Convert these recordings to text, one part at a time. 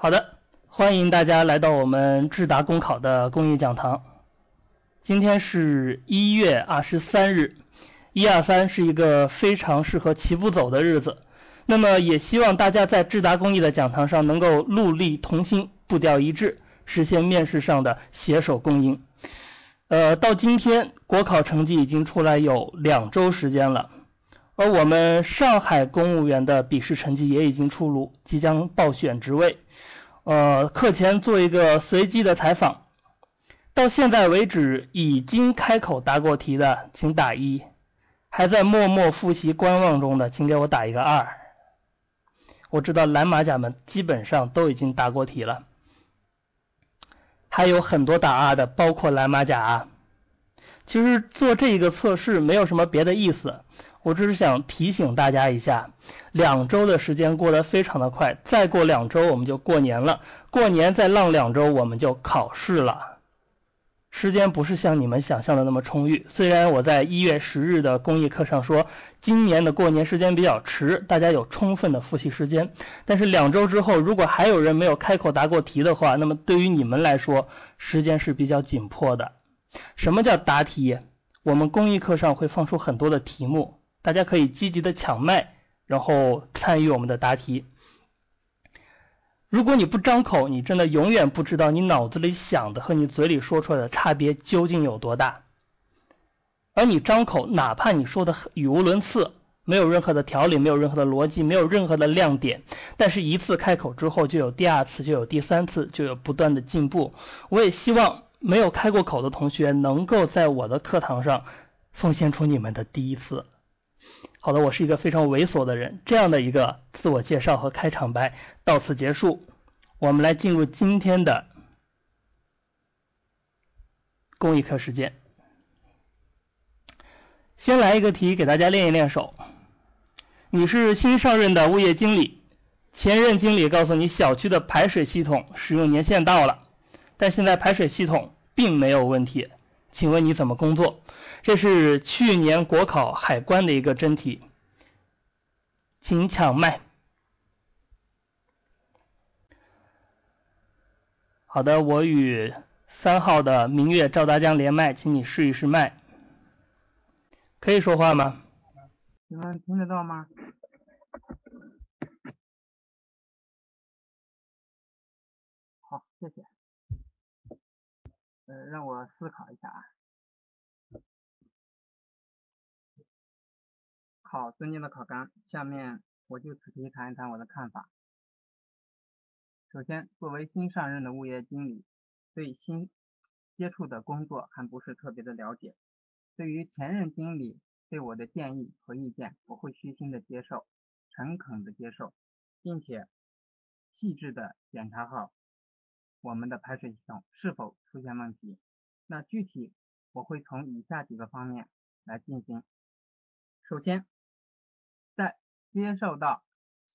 好的，欢迎大家来到我们智达公考的公益讲堂。今天是一月二十三日，一二三是一个非常适合齐步走的日子。那么也希望大家在智达公益的讲堂上能够戮力同心，步调一致，实现面试上的携手共赢。呃，到今天国考成绩已经出来有两周时间了。而我们上海公务员的笔试成绩也已经出炉，即将报选职位。呃，课前做一个随机的采访，到现在为止已经开口答过题的，请打一；还在默默复习观望中的，请给我打一个二。我知道蓝马甲们基本上都已经答过题了，还有很多打二的，包括蓝马甲。其实做这一个测试没有什么别的意思。我只是想提醒大家一下，两周的时间过得非常的快，再过两周我们就过年了，过年再浪两周我们就考试了，时间不是像你们想象的那么充裕。虽然我在一月十日的公益课上说，今年的过年时间比较迟，大家有充分的复习时间，但是两周之后如果还有人没有开口答过题的话，那么对于你们来说时间是比较紧迫的。什么叫答题？我们公益课上会放出很多的题目。大家可以积极的抢麦，然后参与我们的答题。如果你不张口，你真的永远不知道你脑子里想的和你嘴里说出来的差别究竟有多大。而你张口，哪怕你说的语无伦次，没有任何的条理，没有任何的逻辑，没有任何的亮点，但是一次开口之后，就有第二次，就有第三次，就有不断的进步。我也希望没有开过口的同学，能够在我的课堂上奉献出你们的第一次。好的，我是一个非常猥琐的人。这样的一个自我介绍和开场白到此结束，我们来进入今天的公益课时间。先来一个题给大家练一练手。你是新上任的物业经理，前任经理告诉你小区的排水系统使用年限到了，但现在排水系统并没有问题，请问你怎么工作？这是去年国考海关的一个真题，请抢麦。好的，我与三号的明月赵大江连麦，请你试一试麦，可以说话吗？你们听得到吗？好，谢谢。呃，让我思考一下啊。好，尊敬的考官，下面我就此题谈一谈我的看法。首先，作为新上任的物业经理，对新接触的工作还不是特别的了解。对于前任经理对我的建议和意见，我会虚心的接受，诚恳的接受，并且细致的检查好我们的排水系统是否出现问题。那具体我会从以下几个方面来进行。首先，接受到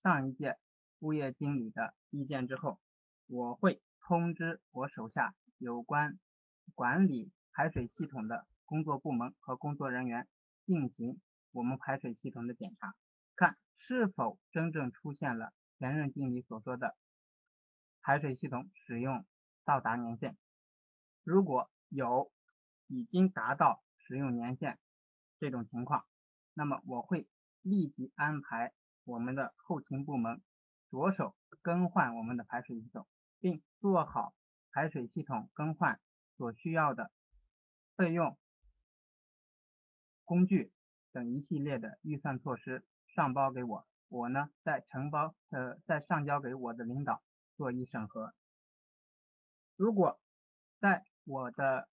上一届物业经理的意见之后，我会通知我手下有关管理排水系统的工作部门和工作人员进行我们排水系统的检查，看是否真正出现了前任经理所说的排水系统使用到达年限。如果有已经达到使用年限这种情况，那么我会。立即安排我们的后勤部门着手更换我们的排水系统，并做好排水系统更换所需要的费用、工具等一系列的预算措施上报给我，我呢再承包呃再上交给我的领导做一审核。如果在我的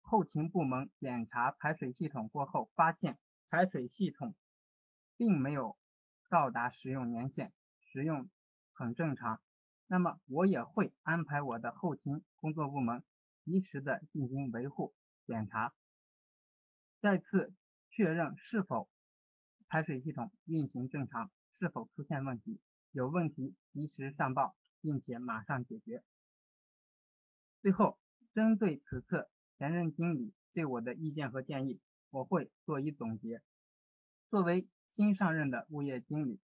后勤部门检查排水系统过后，发现排水系统并没有到达使用年限，使用很正常。那么我也会安排我的后勤工作部门及时的进行维护检查，再次确认是否排水系统运行正常，是否出现问题，有问题及时上报，并且马上解决。最后，针对此次前任经理对我的意见和建议，我会做一总结。作为新上任的物业经理，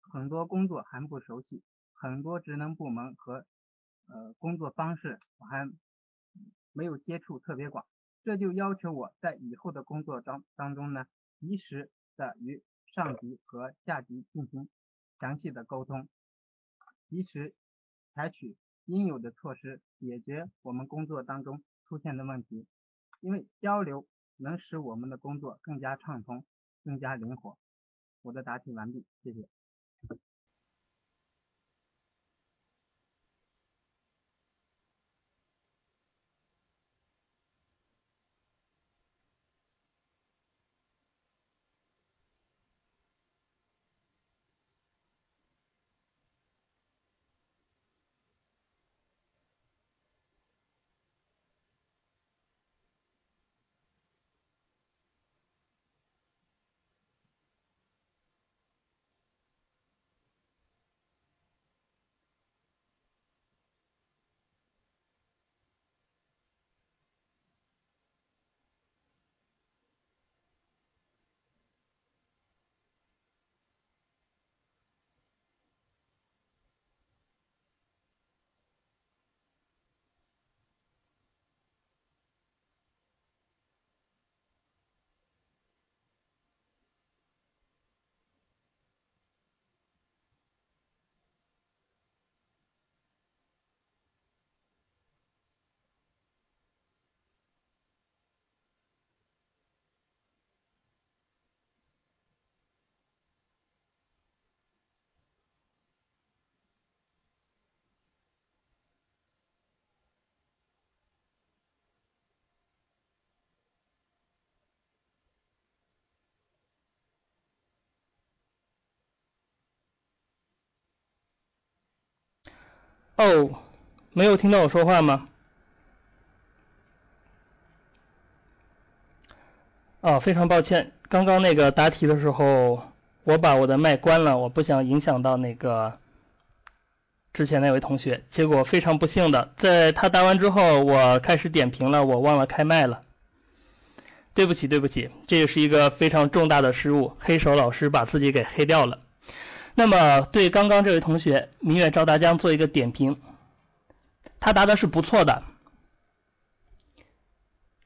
很多工作还不熟悉，很多职能部门和呃工作方式我还没有接触特别广，这就要求我在以后的工作当当中呢，及时的与上级和下级进行详细的沟通，及时采取应有的措施解决我们工作当中出现的问题，因为交流能使我们的工作更加畅通、更加灵活。我的答题完毕，谢谢。哦，没有听到我说话吗？哦，非常抱歉，刚刚那个答题的时候，我把我的麦关了，我不想影响到那个之前那位同学。结果非常不幸的，在他答完之后，我开始点评了，我忘了开麦了。对不起，对不起，这也是一个非常重大的失误，黑手老师把自己给黑掉了。那么对刚刚这位同学明月赵大江做一个点评，他答的是不错的，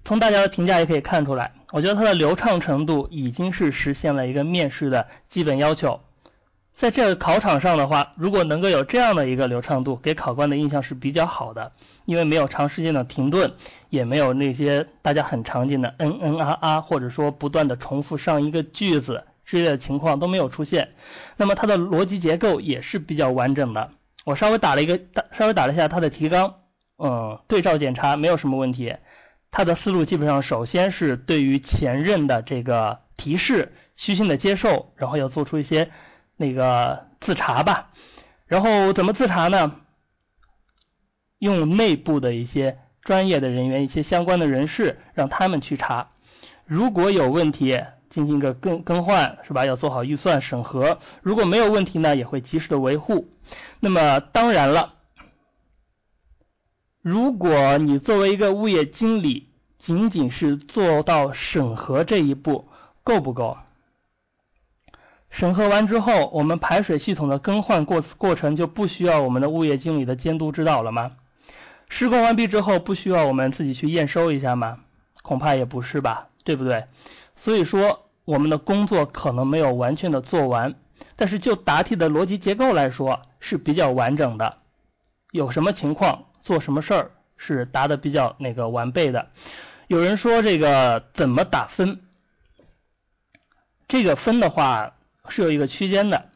从大家的评价也可以看出来，我觉得他的流畅程度已经是实现了一个面试的基本要求。在这个考场上的话，如果能够有这样的一个流畅度，给考官的印象是比较好的，因为没有长时间的停顿，也没有那些大家很常见的嗯嗯啊啊，或者说不断的重复上一个句子。之类的情况都没有出现，那么它的逻辑结构也是比较完整的。我稍微打了一个，稍微打了一下它的提纲，嗯，对照检查没有什么问题。它的思路基本上首先是对于前任的这个提示虚心的接受，然后要做出一些那个自查吧。然后怎么自查呢？用内部的一些专业的人员、一些相关的人士让他们去查，如果有问题。进行一个更更换是吧？要做好预算审核，如果没有问题呢，也会及时的维护。那么当然了，如果你作为一个物业经理，仅仅是做到审核这一步，够不够？审核完之后，我们排水系统的更换过过程就不需要我们的物业经理的监督指导了吗？施工完毕之后，不需要我们自己去验收一下吗？恐怕也不是吧，对不对？所以说，我们的工作可能没有完全的做完，但是就答题的逻辑结构来说是比较完整的。有什么情况做什么事儿是答的比较那个完备的。有人说这个怎么打分？这个分的话是有一个区间的，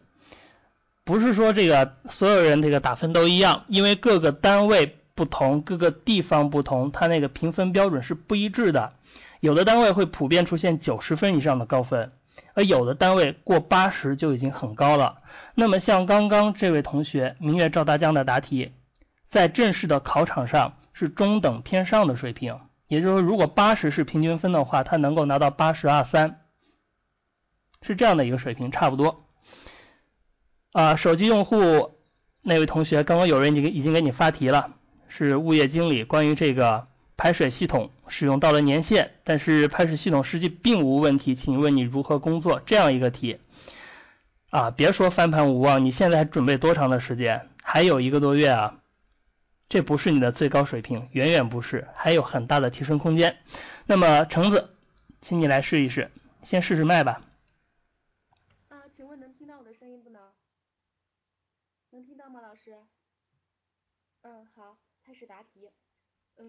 不是说这个所有人这个打分都一样，因为各个单位不同，各个地方不同，它那个评分标准是不一致的。有的单位会普遍出现九十分以上的高分，而有的单位过八十就已经很高了。那么像刚刚这位同学明月赵大江的答题，在正式的考场上是中等偏上的水平，也就是说，如果八十是平均分的话，他能够拿到八十二三，是这样的一个水平，差不多。啊，手机用户那位同学，刚刚有人已经已经给你发题了，是物业经理关于这个。排水系统使用到了年限，但是排水系统实际并无问题，请问你如何工作？这样一个题啊，别说翻盘无望，你现在还准备多长的时间？还有一个多月啊，这不是你的最高水平，远远不是，还有很大的提升空间。那么橙子，请你来试一试，先试试麦吧。啊，请问能听到我的声音不能？能听到吗，老师？嗯，好，开始答题。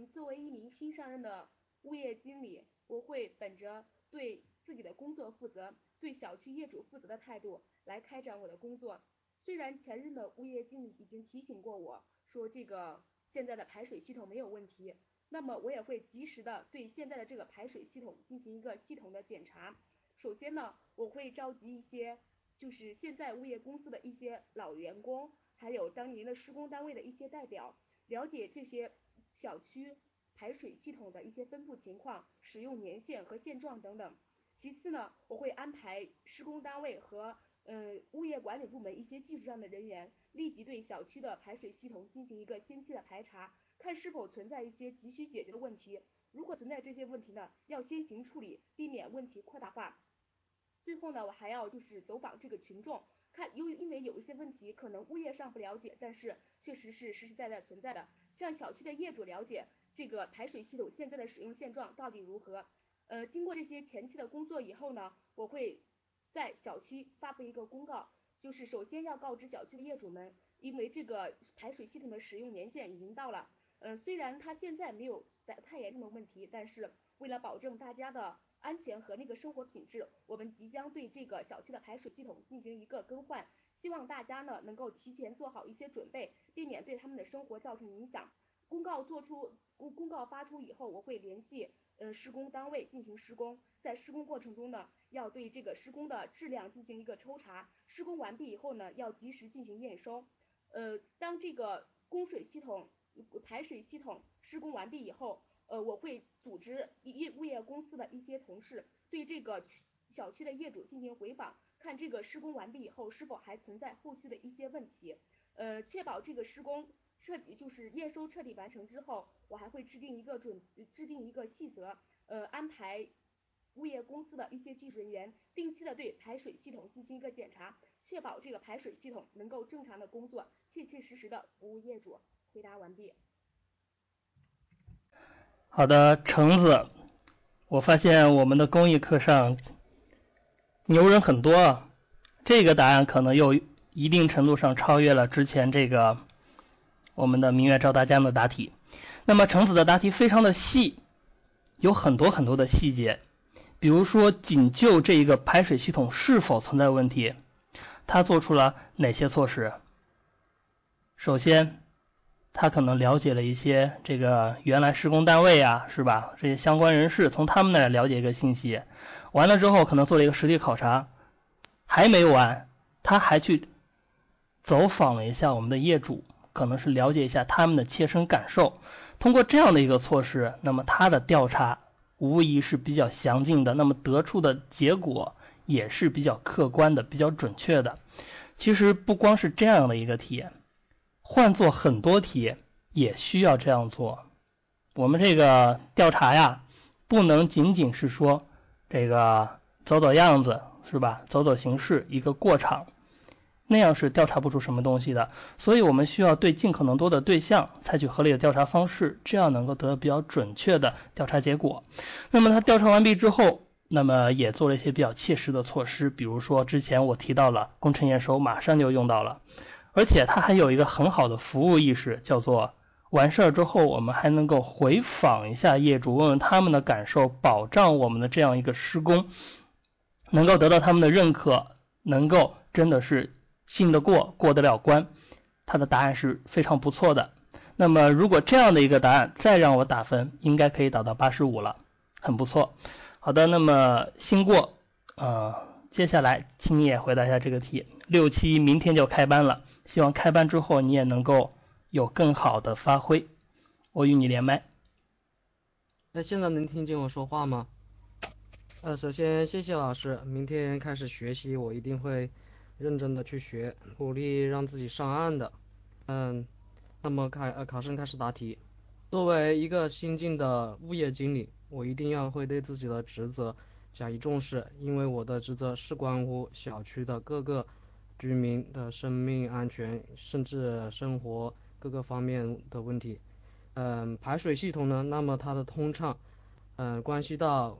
作为一名新上任的物业经理，我会本着对自己的工作负责、对小区业主负责的态度来开展我的工作。虽然前任的物业经理已经提醒过我说这个现在的排水系统没有问题，那么我也会及时的对现在的这个排水系统进行一个系统的检查。首先呢，我会召集一些就是现在物业公司的一些老员工，还有当年的施工单位的一些代表，了解这些小区排水系统的一些分布情况、使用年限和现状等等。其次呢，我会安排施工单位和呃，物业管理部门一些技术上的人员立即对小区的排水系统进行一个先期的排查，看是否存在一些急需解决的问题。如果存在这些问题呢，要先行处理，避免问题扩大化。最后呢，我还要就是走访这个群众，看因因为有一些问题可能物业上不了解，但是确实是实实在在存在的，向小区的业主了解这个排水系统现在的使用现状到底如何。呃，经过这些前期的工作以后呢，我会。在小区发布一个公告，就是首先要告知小区的业主们，因为这个排水系统的使用年限已经到了，嗯，虽然它现在没有太严重的问题，但是为了保证大家的安全和那个生活品质，我们即将对这个小区的排水系统进行一个更换，希望大家呢能够提前做好一些准备，避免对他们的生活造成影响。公告做出公公告发出以后，我会联系。呃，施工单位进行施工，在施工过程中呢，要对这个施工的质量进行一个抽查。施工完毕以后呢，要及时进行验收。呃，当这个供水系统、排水系统施工完毕以后，呃，我会组织业物业公司的一些同事对这个小区的业主进行回访，看这个施工完毕以后是否还存在后续的一些问题。呃，确保这个施工。彻底就是验收彻底完成之后，我还会制定一个准制定一个细则，呃，安排物业公司的一些技术人员定期的对排水系统进行一个检查，确保这个排水系统能够正常的工作，切切实实的服务业主。回答完毕。好的，橙子，我发现我们的公益课上牛人很多，啊，这个答案可能又一定程度上超越了之前这个。我们的明月照大家的答题，那么橙子的答题非常的细，有很多很多的细节，比如说仅就这一个排水系统是否存在问题，他做出了哪些措施？首先，他可能了解了一些这个原来施工单位啊，是吧？这些相关人士从他们那儿了解一个信息，完了之后可能做了一个实地考察，还没完，他还去走访了一下我们的业主。可能是了解一下他们的切身感受，通过这样的一个措施，那么他的调查无疑是比较详尽的，那么得出的结果也是比较客观的、比较准确的。其实不光是这样的一个题，换做很多题也需要这样做。我们这个调查呀，不能仅仅是说这个走走样子，是吧？走走形式，一个过场。那样是调查不出什么东西的，所以我们需要对尽可能多的对象采取合理的调查方式，这样能够得到比较准确的调查结果。那么他调查完毕之后，那么也做了一些比较切实的措施，比如说之前我提到了工程验收，马上就用到了，而且他还有一个很好的服务意识，叫做完事儿之后我们还能够回访一下业主，问问他们的感受，保障我们的这样一个施工能够得到他们的认可，能够真的是。信得过，过得了关，他的答案是非常不错的。那么，如果这样的一个答案再让我打分，应该可以打到八十五了，很不错。好的，那么新过，呃，接下来请你也回答一下这个题。六七明天就开班了，希望开班之后你也能够有更好的发挥。我与你连麦。那现在能听见我说话吗？呃，首先谢谢老师，明天开始学习，我一定会。认真的去学，努力让自己上岸的。嗯，那么开呃考生开始答题。作为一个新进的物业经理，我一定要会对自己的职责加以重视，因为我的职责是关乎小区的各个居民的生命安全，甚至生活各个方面的问题。嗯，排水系统呢，那么它的通畅，嗯，关系到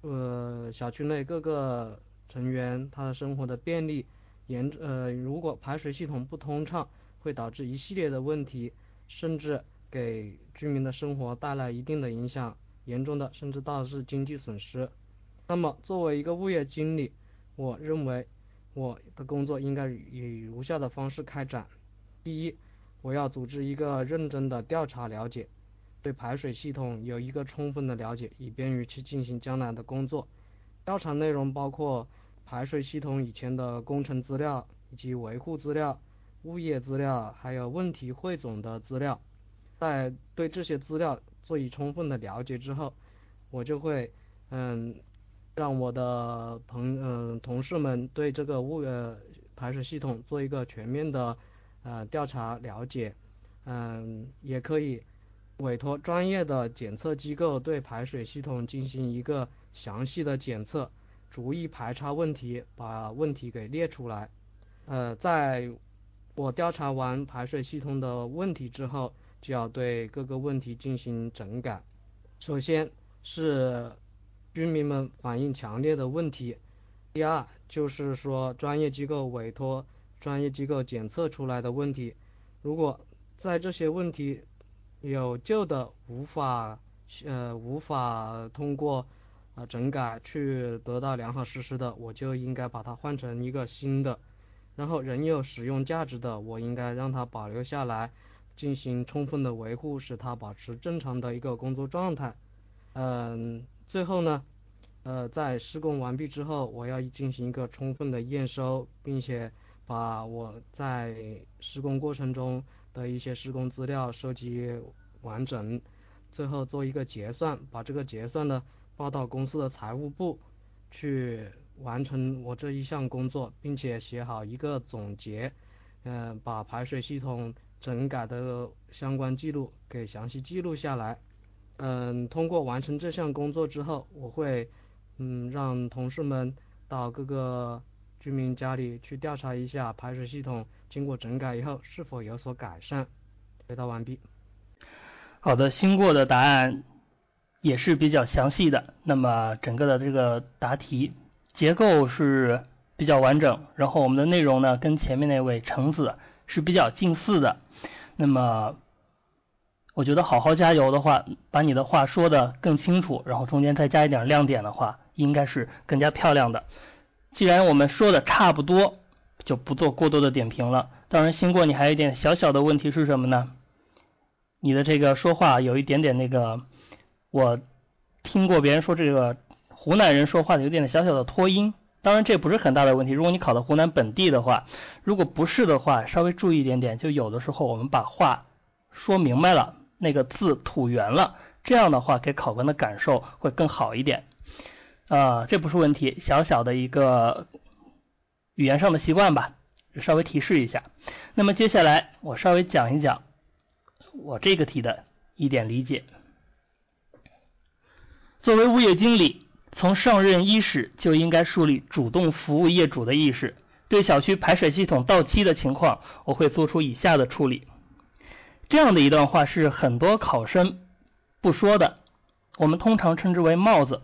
呃小区内各个成员他的生活的便利。严呃，如果排水系统不通畅，会导致一系列的问题，甚至给居民的生活带来一定的影响，严重的甚至导致经济损失。那么，作为一个物业经理，我认为我的工作应该以如下的方式开展：第一，我要组织一个认真的调查了解，对排水系统有一个充分的了解，以便于去进行将来的工作。调查内容包括排水系统以前的工程资料以及维护资料。物业资料还有问题汇总的资料，在对这些资料做以充分的了解之后，我就会嗯让我的朋嗯同事们对这个物呃排水系统做一个全面的呃调查了解，嗯也可以委托专业的检测机构对排水系统进行一个详细的检测，逐一排查问题，把问题给列出来，呃在。我调查完排水系统的问题之后，就要对各个问题进行整改。首先是居民们反映强烈的问题，第二就是说专业机构委托专业机构检测出来的问题。如果在这些问题有旧的无法呃无法通过啊整改去得到良好实施的，我就应该把它换成一个新的。然后仍有使用价值的，我应该让它保留下来，进行充分的维护，使它保持正常的一个工作状态。嗯，最后呢，呃，在施工完毕之后，我要进行一个充分的验收，并且把我在施工过程中的一些施工资料收集完整，最后做一个结算，把这个结算呢报到公司的财务部去。完成我这一项工作，并且写好一个总结，嗯，把排水系统整改的相关记录给详细记录下来。嗯，通过完成这项工作之后，我会嗯让同事们到各个居民家里去调查一下排水系统经过整改以后是否有所改善。回答完毕。好的，新过的答案也是比较详细的。那么整个的这个答题。结构是比较完整，然后我们的内容呢跟前面那位橙子是比较近似的。那么我觉得好好加油的话，把你的话说的更清楚，然后中间再加一点亮点的话，应该是更加漂亮的。既然我们说的差不多，就不做过多的点评了。当然，新过你还有一点小小的问题是什么呢？你的这个说话有一点点那个，我听过别人说这个。湖南人说话有点小小的拖音，当然这不是很大的问题。如果你考到湖南本地的话，如果不是的话，稍微注意一点点。就有的时候我们把话说明白了，那个字吐圆了，这样的话给考官的感受会更好一点。啊，这不是问题，小小的一个语言上的习惯吧，稍微提示一下。那么接下来我稍微讲一讲我这个题的一点理解。作为物业经理。从上任伊始就应该树立主动服务业主的意识。对小区排水系统到期的情况，我会做出以下的处理。这样的一段话是很多考生不说的，我们通常称之为帽子。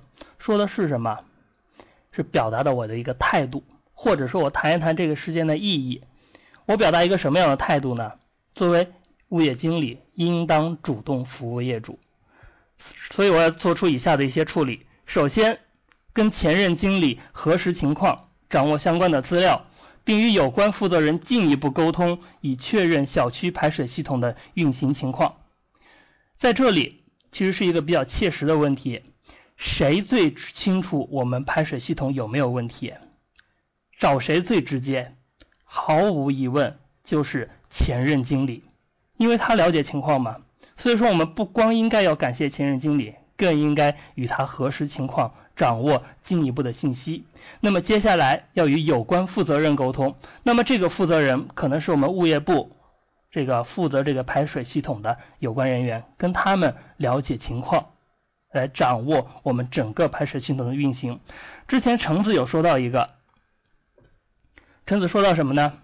说的是什么？是表达的我的一个态度，或者说我谈一谈这个事件的意义。我表达一个什么样的态度呢？作为物业经理，应当主动服务业主。所以我要做出以下的一些处理。首先，跟前任经理核实情况，掌握相关的资料，并与有关负责人进一步沟通，以确认小区排水系统的运行情况。在这里，其实是一个比较切实的问题：谁最清楚我们排水系统有没有问题？找谁最直接？毫无疑问，就是前任经理，因为他了解情况嘛。所以说，我们不光应该要感谢前任经理。更应该与他核实情况，掌握进一步的信息。那么接下来要与有关负责人沟通。那么这个负责人可能是我们物业部这个负责这个排水系统的有关人员，跟他们了解情况，来掌握我们整个排水系统的运行。之前橙子有说到一个，橙子说到什么呢？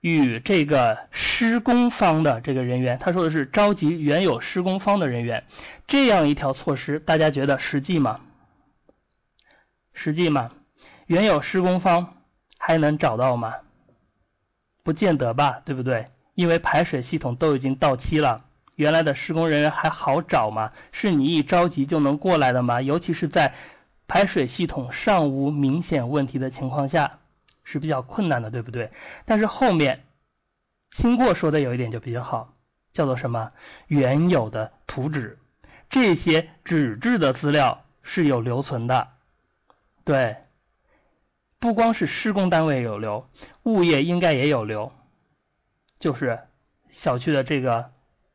与这个施工方的这个人员，他说的是召集原有施工方的人员，这样一条措施，大家觉得实际吗？实际吗？原有施工方还能找到吗？不见得吧，对不对？因为排水系统都已经到期了，原来的施工人员还好找吗？是你一着急就能过来的吗？尤其是在排水系统尚无明显问题的情况下。是比较困难的，对不对？但是后面新过说的有一点就比较好，叫做什么？原有的图纸，这些纸质的资料是有留存的，对，不光是施工单位有留，物业应该也有留，就是小区的这个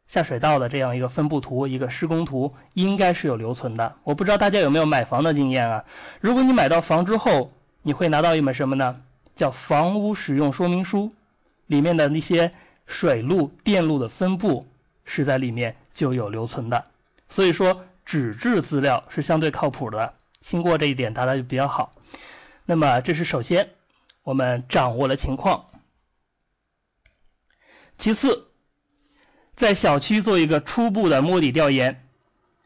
下水道的这样一个分布图，一个施工图，应该是有留存的。我不知道大家有没有买房的经验啊？如果你买到房之后，你会拿到一本什么呢？叫房屋使用说明书，里面的那些水路、电路的分布是在里面就有留存的。所以说纸质资料是相对靠谱的。经过这一点，答的就比较好。那么这是首先我们掌握了情况。其次，在小区做一个初步的摸底调研，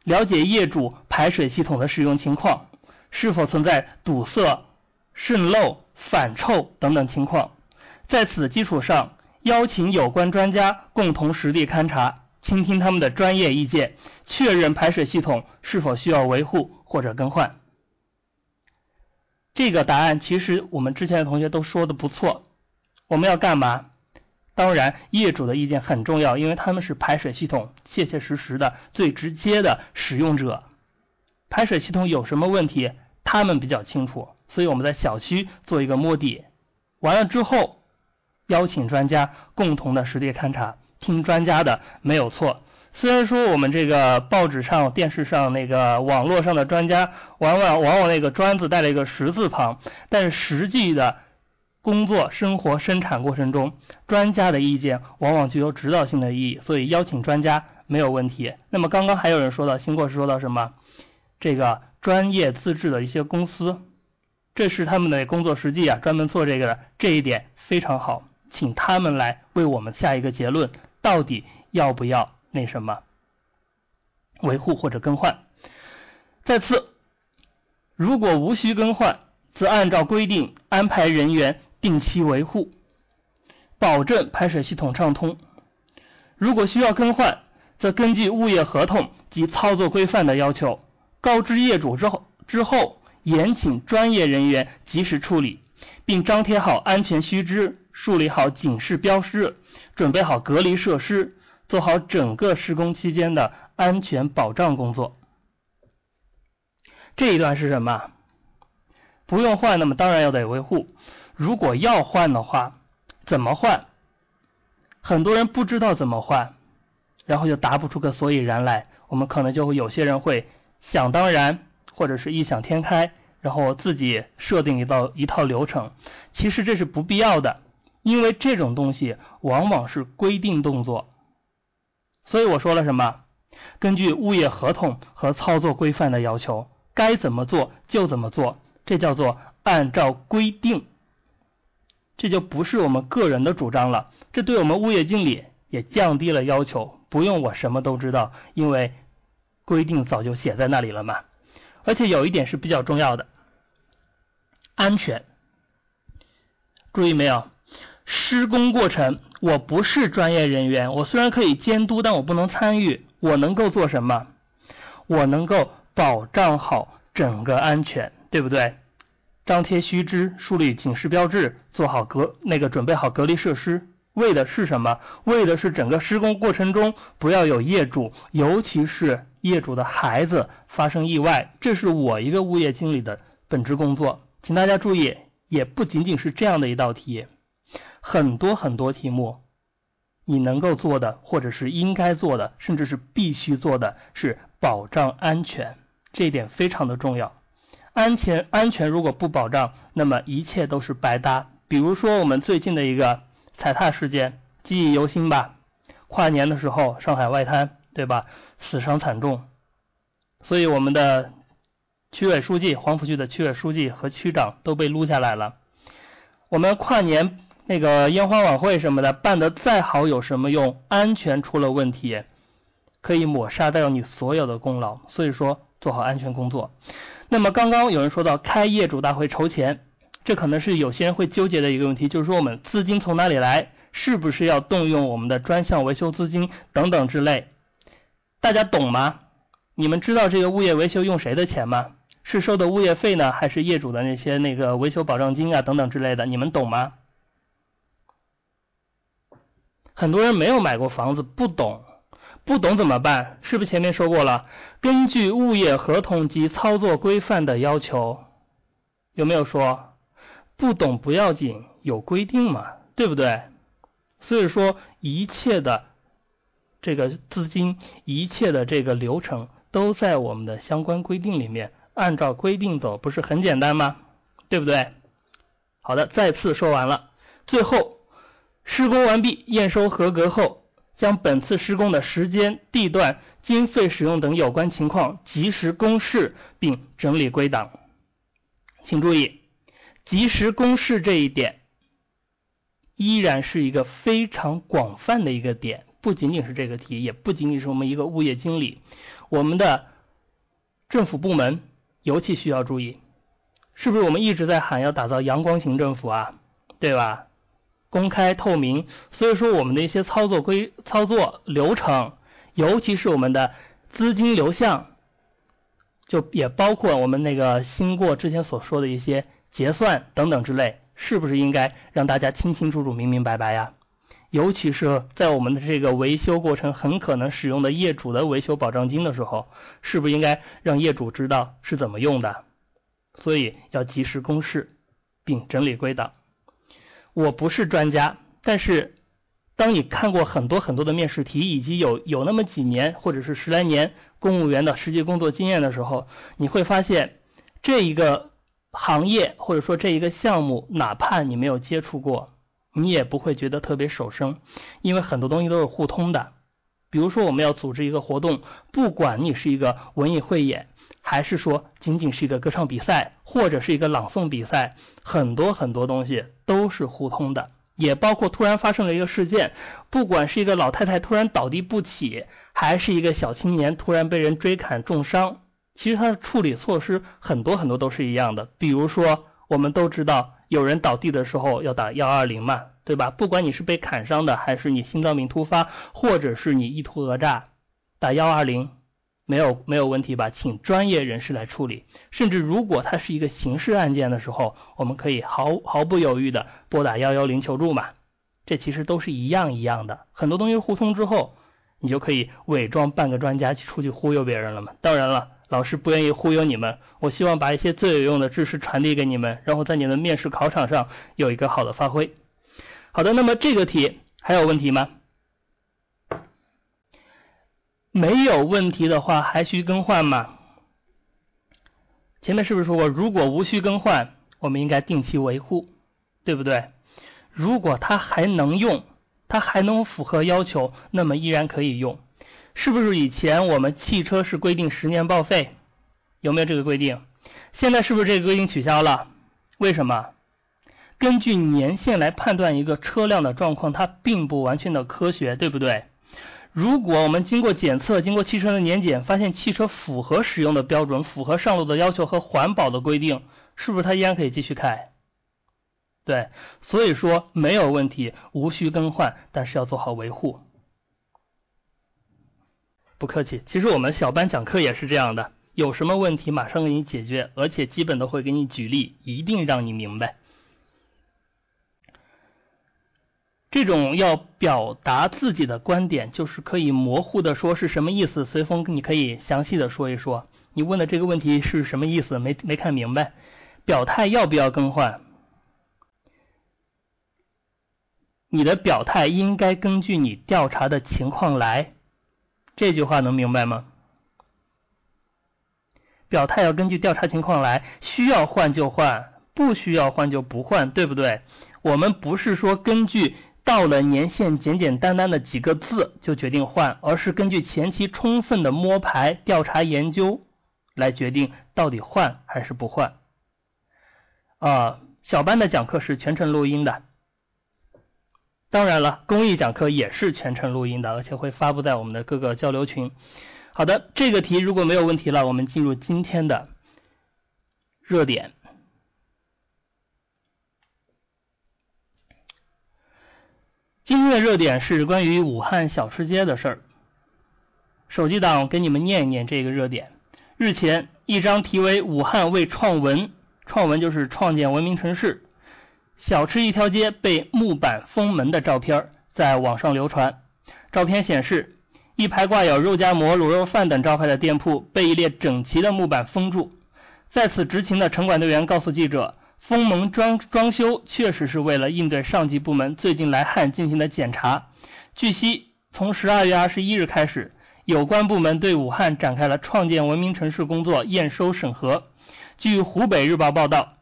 了解业主排水系统的使用情况，是否存在堵塞、渗漏。反臭等等情况，在此基础上，邀请有关专家共同实地勘察，倾听他们的专业意见，确认排水系统是否需要维护或者更换。这个答案其实我们之前的同学都说的不错。我们要干嘛？当然，业主的意见很重要，因为他们是排水系统切切实实的、最直接的使用者。排水系统有什么问题，他们比较清楚。所以我们在小区做一个摸底，完了之后邀请专家共同的实地勘察，听专家的没有错。虽然说我们这个报纸上、电视上、那个网络上的专家，往往往往那个专字带了一个十字旁，但是实际的工作、生活、生产过程中，专家的意见往往具有指导性的意义。所以邀请专家没有问题。那么刚刚还有人说到，新过是说到什么？这个专业资质的一些公司。这是他们的工作实际啊，专门做这个的，这一点非常好，请他们来为我们下一个结论，到底要不要那什么维护或者更换？再次，如果无需更换，则按照规定安排人员定期维护，保证排水系统畅通；如果需要更换，则根据物业合同及操作规范的要求，告知业主之后之后。严请专业人员及时处理，并张贴好安全须知，树立好警示标识，准备好隔离设施，做好整个施工期间的安全保障工作。这一段是什么？不用换，那么当然要得维护。如果要换的话，怎么换？很多人不知道怎么换，然后就答不出个所以然来。我们可能就会有些人会想当然。或者是异想天开，然后自己设定一道一套流程，其实这是不必要的，因为这种东西往往是规定动作。所以我说了什么？根据物业合同和操作规范的要求，该怎么做就怎么做，这叫做按照规定。这就不是我们个人的主张了，这对我们物业经理也降低了要求，不用我什么都知道，因为规定早就写在那里了嘛。而且有一点是比较重要的，安全。注意没有？施工过程我不是专业人员，我虽然可以监督，但我不能参与。我能够做什么？我能够保障好整个安全，对不对？张贴须知，树立警示标志，做好隔那个准备好隔离设施，为的是什么？为的是整个施工过程中不要有业主，尤其是。业主的孩子发生意外，这是我一个物业经理的本职工作，请大家注意，也不仅仅是这样的一道题，很多很多题目，你能够做的，或者是应该做的，甚至是必须做的，是保障安全，这一点非常的重要。安全安全如果不保障，那么一切都是白搭。比如说我们最近的一个踩踏事件，记忆犹新吧？跨年的时候，上海外滩。对吧？死伤惨重，所以我们的区委书记、黄浦区的区委书记和区长都被撸下来了。我们跨年那个烟花晚会什么的办得再好有什么用？安全出了问题，可以抹杀掉你所有的功劳。所以说做好安全工作。那么刚刚有人说到开业主大会筹钱，这可能是有些人会纠结的一个问题，就是说我们资金从哪里来？是不是要动用我们的专项维修资金等等之类？大家懂吗？你们知道这个物业维修用谁的钱吗？是收的物业费呢，还是业主的那些那个维修保障金啊等等之类的？你们懂吗？很多人没有买过房子，不懂，不懂怎么办？是不是前面说过了？根据物业合同及操作规范的要求，有没有说不懂不要紧，有规定嘛，对不对？所以说一切的这个资金，一切的这个流程都在我们的相关规定里面。按照规定走，不是很简单吗？对不对？好的，再次说完了。最后，施工完毕、验收合格后，将本次施工的时间、地段、经费使用等有关情况及时公示并整理归档。请注意，及时公示这一点依然是一个非常广泛的一个点，不仅仅是这个题，也不仅仅是我们一个物业经理，我们的政府部门。尤其需要注意，是不是我们一直在喊要打造阳光型政府啊？对吧？公开透明，所以说我们的一些操作规、操作流程，尤其是我们的资金流向，就也包括我们那个新过之前所说的一些结算等等之类，是不是应该让大家清清楚楚、明明白白呀？尤其是在我们的这个维修过程很可能使用的业主的维修保障金的时候，是不是应该让业主知道是怎么用的？所以要及时公示，并整理归档。我不是专家，但是当你看过很多很多的面试题，以及有有那么几年或者是十来年公务员的实际工作经验的时候，你会发现这一个行业或者说这一个项目，哪怕你没有接触过。你也不会觉得特别手生，因为很多东西都是互通的。比如说，我们要组织一个活动，不管你是一个文艺汇演，还是说仅仅是一个歌唱比赛，或者是一个朗诵比赛，很多很多东西都是互通的。也包括突然发生了一个事件，不管是一个老太太突然倒地不起，还是一个小青年突然被人追砍重伤，其实他的处理措施很多很多都是一样的。比如说，我们都知道。有人倒地的时候要打幺二零嘛，对吧？不管你是被砍伤的，还是你心脏病突发，或者是你意图讹诈，打幺二零没有没有问题吧？请专业人士来处理。甚至如果它是一个刑事案件的时候，我们可以毫毫不犹豫的拨打幺幺零求助嘛。这其实都是一样一样的，很多东西互通之后，你就可以伪装半个专家去出去忽悠别人了嘛。当然了。老师不愿意忽悠你们，我希望把一些最有用的知识传递给你们，然后在你的面试考场上有一个好的发挥。好的，那么这个题还有问题吗？没有问题的话，还需更换吗？前面是不是说过，如果无需更换，我们应该定期维护，对不对？如果它还能用，它还能符合要求，那么依然可以用。是不是以前我们汽车是规定十年报废？有没有这个规定？现在是不是这个规定取消了？为什么？根据年限来判断一个车辆的状况，它并不完全的科学，对不对？如果我们经过检测，经过汽车的年检，发现汽车符合使用的标准，符合上路的要求和环保的规定，是不是它依然可以继续开？对，所以说没有问题，无需更换，但是要做好维护。不客气，其实我们小班讲课也是这样的，有什么问题马上给你解决，而且基本都会给你举例，一定让你明白。这种要表达自己的观点，就是可以模糊的说是什么意思。随风，你可以详细的说一说，你问的这个问题是什么意思？没没看明白？表态要不要更换？你的表态应该根据你调查的情况来。这句话能明白吗？表态要根据调查情况来，需要换就换，不需要换就不换，对不对？我们不是说根据到了年限简简单单的几个字就决定换，而是根据前期充分的摸排、调查研究来决定到底换还是不换。啊，小班的讲课是全程录音的。当然了，公益讲课也是全程录音的，而且会发布在我们的各个交流群。好的，这个题如果没有问题了，我们进入今天的热点。今天的热点是关于武汉小吃街的事儿。手机党给你们念一念这个热点。日前，一张题为“武汉为创文”，创文就是创建文明城市，小吃一条街被木板封门的照片在网上流传。照片显示，一排挂有肉夹馍、卤肉饭等招牌的店铺被一列整齐的木板封住。在此执勤的城管队员告诉记者。封门装装修确实是为了应对上级部门最近来汉进行的检查。据悉，从十二月二十一日开始，有关部门对武汉展开了创建文明城市工作验收审核。据湖北日报报道，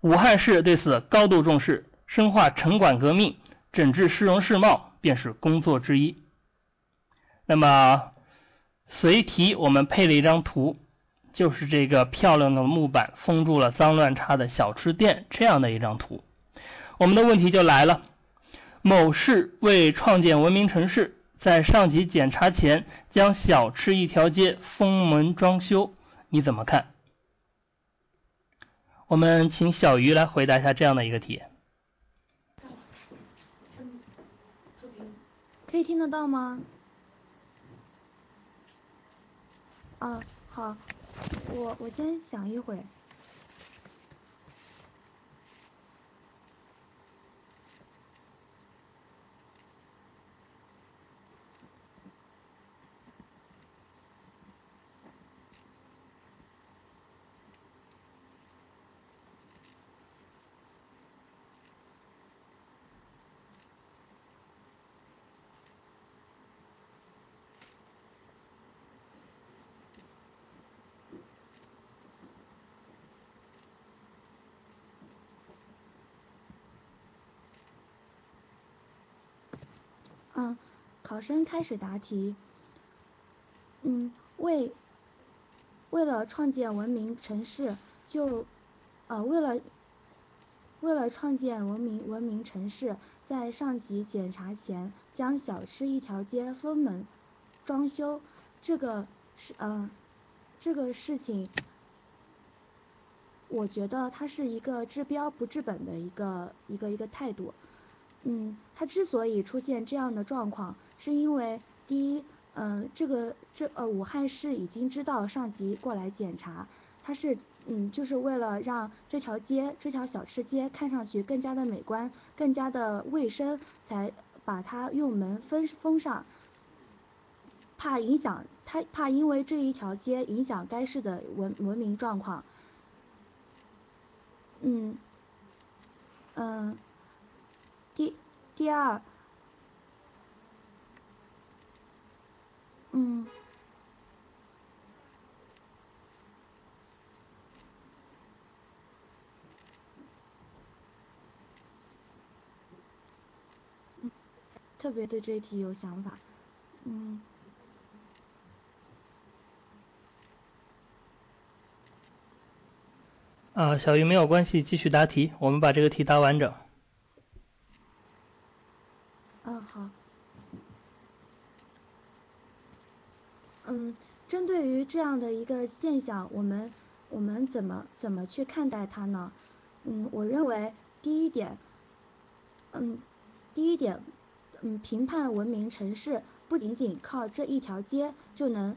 武汉市对此高度重视，深化城管革命，整治市容市貌便是工作之一。那么，随题我们配了一张图。就是这个漂亮的木板封住了脏乱差的小吃店这样的一张图，我们的问题就来了：某市为创建文明城市，在上级检查前将小吃一条街封门装修，你怎么看？我们请小鱼来回答一下这样的一个题。可以听得到吗？啊，好。我我先想一会。嗯，考生开始答题。嗯，为为了创建文明城市，就呃为了为了创建文明文明城市，在上级检查前将小吃一条街封门装修，这个是嗯这个事情，我觉得它是一个治标不治本的一个一个一个态度。嗯，他之所以出现这样的状况，是因为第一，嗯，这个这呃武汉市已经知道上级过来检查，他是嗯就是为了让这条街这条小吃街看上去更加的美观，更加的卫生，才把它用门封封上，怕影响他怕因为这一条街影响该市的文文明状况，嗯嗯。第第二，嗯，特别对这一题有想法，嗯。啊，小鱼没有关系，继续答题，我们把这个题答完整。嗯好，嗯，针对于这样的一个现象，我们我们怎么怎么去看待它呢？嗯，我认为第一点，嗯，第一点，嗯，评判文明城市不仅仅靠这一条街就能，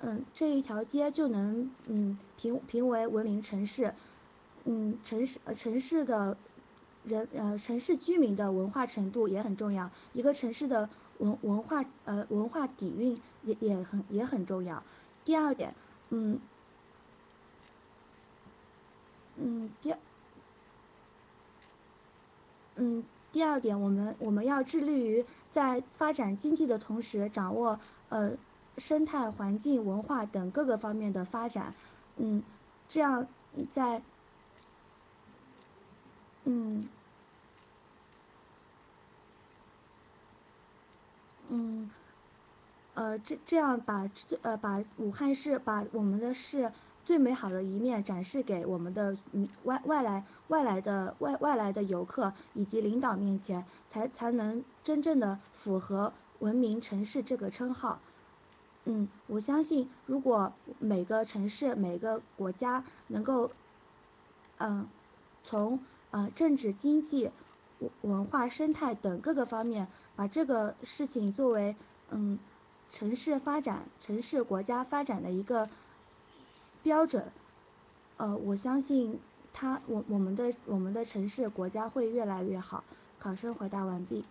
嗯，这一条街就能嗯评评为文明城市，嗯，城市呃城市的。人呃城市居民的文化程度也很重要，一个城市的文文化呃文化底蕴也也很也很重要。第二点，嗯嗯第二嗯第二点，我们我们要致力于在发展经济的同时，掌握呃生态环境文化等各个方面的发展，嗯这样在。嗯，嗯，呃，这这样把这呃把武汉市把我们的市最美好的一面展示给我们的外外来外来的外外来的游客以及领导面前，才才能真正的符合文明城市这个称号。嗯，我相信如果每个城市每个国家能够，嗯，从呃政治经济文化生态等各个方面把这个事情作为嗯城市发展城市国家发展的一个标准，呃，我相信他我我们的我们的城市国家会越来越好。考生回答完毕。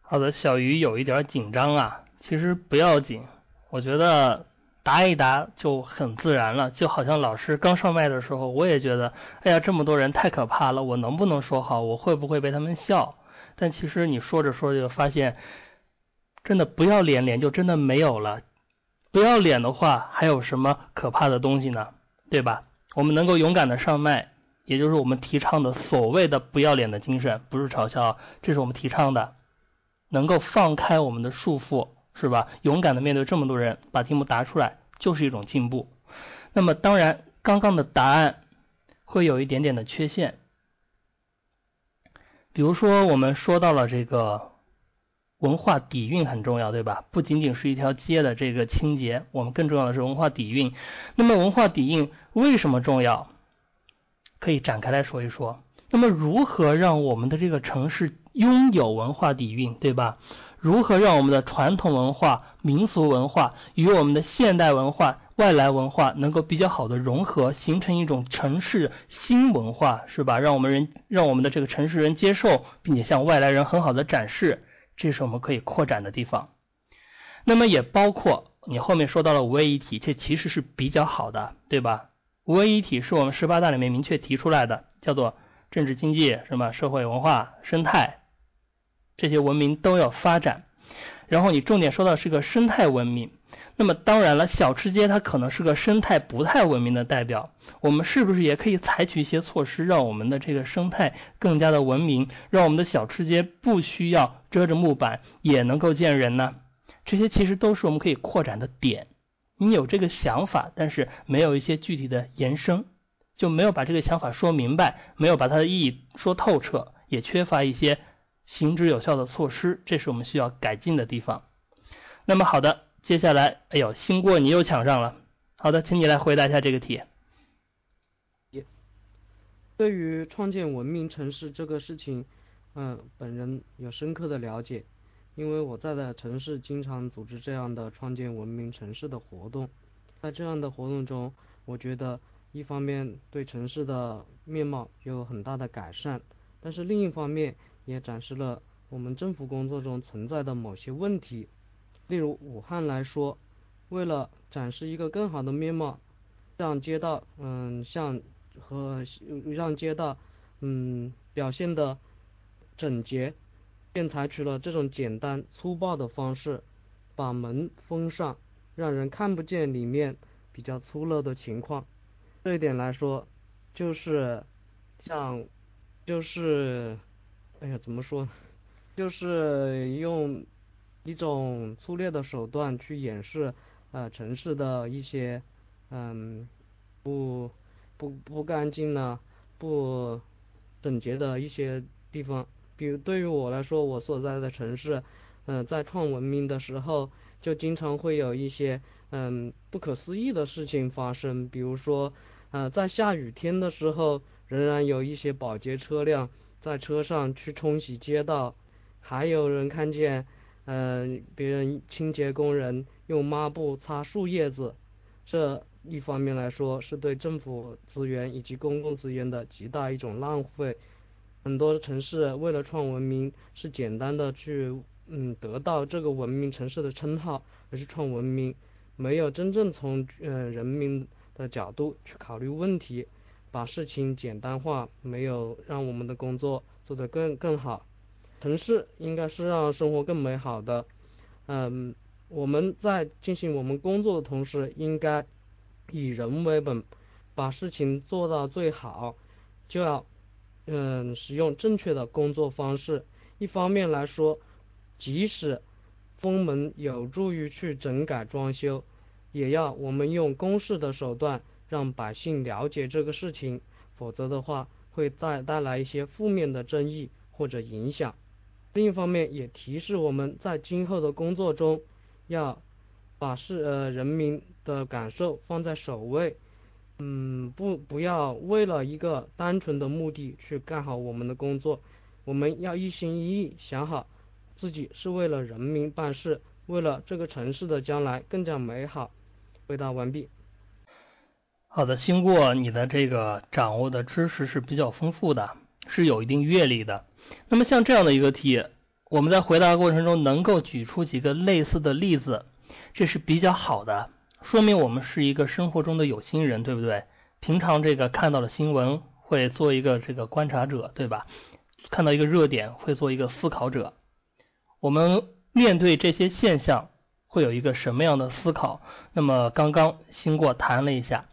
好的，小鱼有一点紧张啊，其实不要紧，我觉得答一答就很自然了，就好像老师刚上麦的时候，我也觉得，哎呀，这么多人太可怕了，我能不能说好，我会不会被他们笑？但其实你说着说着就发现，真的不要脸，脸就真的没有了。不要脸的话，还有什么可怕的东西呢？对吧？我们能够勇敢的上麦，也就是我们提倡的所谓的不要脸的精神，不是嘲笑，这是我们提倡的。能够放开我们的束缚，是吧？勇敢的面对这么多人，把题目答出来，就是一种进步。那么当然，刚刚的答案会有一点点的缺陷。比如说，我们说到了这个文化底蕴很重要，对吧？不仅仅是一条街的这个清洁，我们更重要的是文化底蕴。那么文化底蕴为什么重要？可以展开来说一说。那么如何让我们的这个城市？拥有文化底蕴，对吧？如何让我们的传统文化、民俗文化与我们的现代文化、外来文化能够比较好的融合，形成一种城市新文化，是吧？让我们人，让我们的这个城市人接受，并且向外来人很好的展示，这是我们可以扩展的地方。那么也包括你后面说到了五位一体，这其实是比较好的，对吧？五位一体是我们十八大里面明确提出来的，叫做政治、经济、什么社会、文化、生态。这些文明都要发展，然后你重点说到是个生态文明，那么当然了，小吃街它可能是个生态不太文明的代表，我们是不是也可以采取一些措施，让我们的这个生态更加的文明，让我们的小吃街不需要遮着木板也能够见人呢？这些其实都是我们可以扩展的点。你有这个想法，但是没有一些具体的延伸，就没有把这个想法说明白，没有把它的意义说透彻，也缺乏一些。行之有效的措施，这是我们需要改进的地方。那么好的，接下来，哎呦，新过你又抢上了。好的，请你来回答一下这个题。对于创建文明城市这个事情，嗯，本人有深刻的了解，因为我在的城市经常组织这样的创建文明城市的活动。在这样的活动中，我觉得一方面对城市的面貌有很大的改善，但是另一方面。也展示了我们政府工作中存在的某些问题，例如武汉来说，为了展示一个更好的面貌，让街道嗯像和让街道嗯表现的整洁，便采取了这种简单粗暴的方式，把门封上，让人看不见里面比较粗陋的情况。这一点来说，就是像就是。哎呀，怎么说？就是用一种粗略的手段去掩饰呃城市的一些嗯不不不干净呢，不整洁的一些地方。比如对于我来说，我所在的城市，嗯，在创文明的时候，就经常会有一些嗯不可思议的事情发生。比如说，呃，在下雨天的时候，仍然有一些保洁车辆。在车上去冲洗街道，还有人看见，嗯，别人清洁工人用抹布擦树叶子，这一方面来说是对政府资源以及公共资源的极大一种浪费。很多城市为了创文明，是简单的去，嗯，得到这个文明城市的称号，而是创文明，没有真正从，呃，人民的角度去考虑问题。把事情简单化，没有让我们的工作做得更更好。城市应该是让生活更美好的。嗯，我们在进行我们工作的同时，应该以人为本，把事情做到最好，就要嗯使用正确的工作方式。一方面来说，即使封门有助于去整改装修，也要我们用公示的手段让百姓了解这个事情，否则的话会带带来一些负面的争议或者影响。另一方面，也提示我们在今后的工作中要把是呃人民的感受放在首位，嗯，不不要为了一个单纯的目的去干好我们的工作，我们要一心一意想好自己是为了人民办事，为了这个城市的将来更加美好。回答完毕。好的，经过你的这个掌握的知识是比较丰富的，是有一定阅历的。那么像这样的一个题，我们在回答过程中能够举出几个类似的例子，这是比较好的，说明我们是一个生活中的有心人，对不对？平常这个看到了新闻会做一个这个观察者，对吧？看到一个热点会做一个思考者。我们面对这些现象。会有一个什么样的思考？那么刚刚新过谈了一下，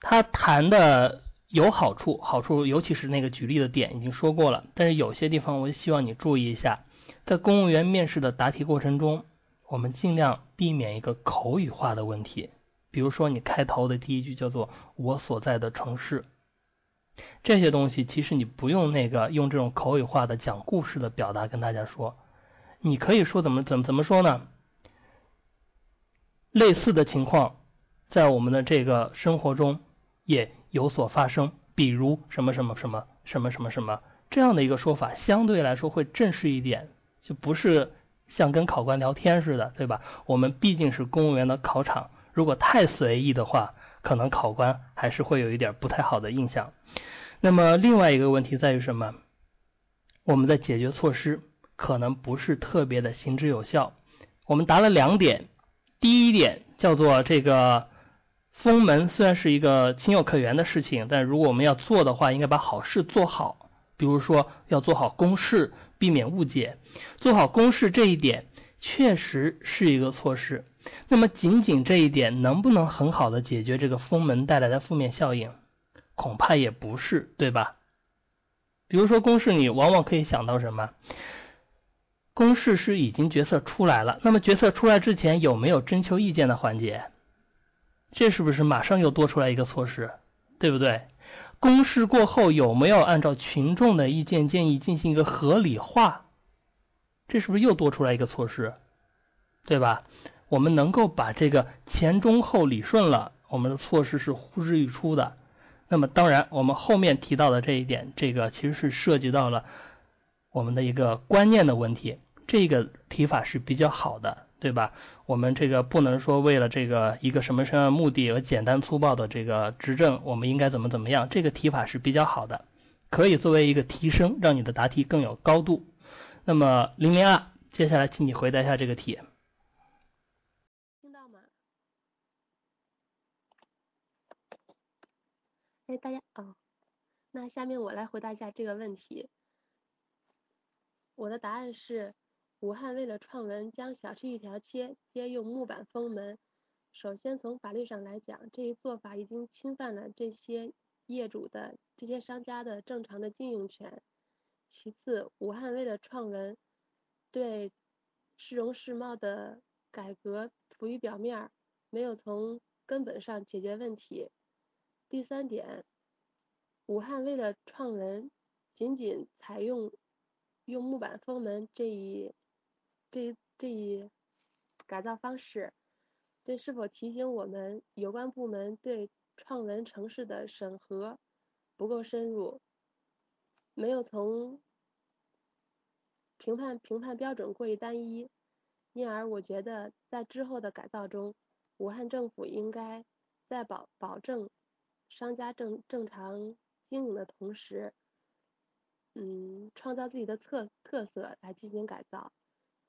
他谈的有好处，好处尤其是那个举例的点已经说过了。但是有些地方我希望你注意一下，在公务员面试的答题过程中，我们尽量避免一个口语化的问题。比如说你开头的第一句叫做“我所在的城市”，这些东西其实你不用那个用这种口语化的讲故事的表达跟大家说，你可以说怎么怎么怎么说呢？类似的情况在我们的这个生活中也有所发生，比如什么什么什么什么什么什么这样的一个说法，相对来说会正式一点，就不是像跟考官聊天似的，对吧？我们毕竟是公务员的考场，如果太随意的话，可能考官还是会有一点不太好的印象。那么另外一个问题在于什么？我们的解决措施可能不是特别的行之有效。我们答了两点。第一点叫做这个封门，虽然是一个情有可原的事情，但如果我们要做的话，应该把好事做好。比如说要做好公示，避免误解。做好公示这一点确实是一个措施。那么仅仅这一点能不能很好的解决这个封门带来的负面效应？恐怕也不是，对吧？比如说公示，你往往可以想到什么？公示是已经决策出来了，那么决策出来之前有没有征求意见的环节？这是不是马上又多出来一个措施，对不对？公示过后有没有按照群众的意见建议进行一个合理化？这是不是又多出来一个措施，对吧？我们能够把这个前中后理顺了，我们的措施是呼之欲出的。那么当然，我们后面提到的这一点，这个其实是涉及到了我们的一个观念的问题。这个提法是比较好的，对吧？我们这个不能说为了这个一个什么什么目的而简单粗暴的这个执政，我们应该怎么怎么样？这个提法是比较好的，可以作为一个提升，让你的答题更有高度。那么零零二，接下来请你回答一下这个题。听到吗？哎，大家哦，那下面我来回答一下这个问题。我的答案是。武汉为了创文，将小吃一条街皆用木板封门。首先从法律上来讲，这一做法已经侵犯了这些业主的、这些商家的正常的经营权。其次，武汉为了创文，对市容市貌的改革浮于表面，没有从根本上解决问题。第三点，武汉为了创文，仅仅采用用木板封门这一。这这一改造方式，这是否提醒我们有关部门对创文城市的审核不够深入，没有从评判评判标准过于单一，因而我觉得在之后的改造中，武汉政府应该在保保证商家正正常经营的同时，嗯，创造自己的特特色来进行改造。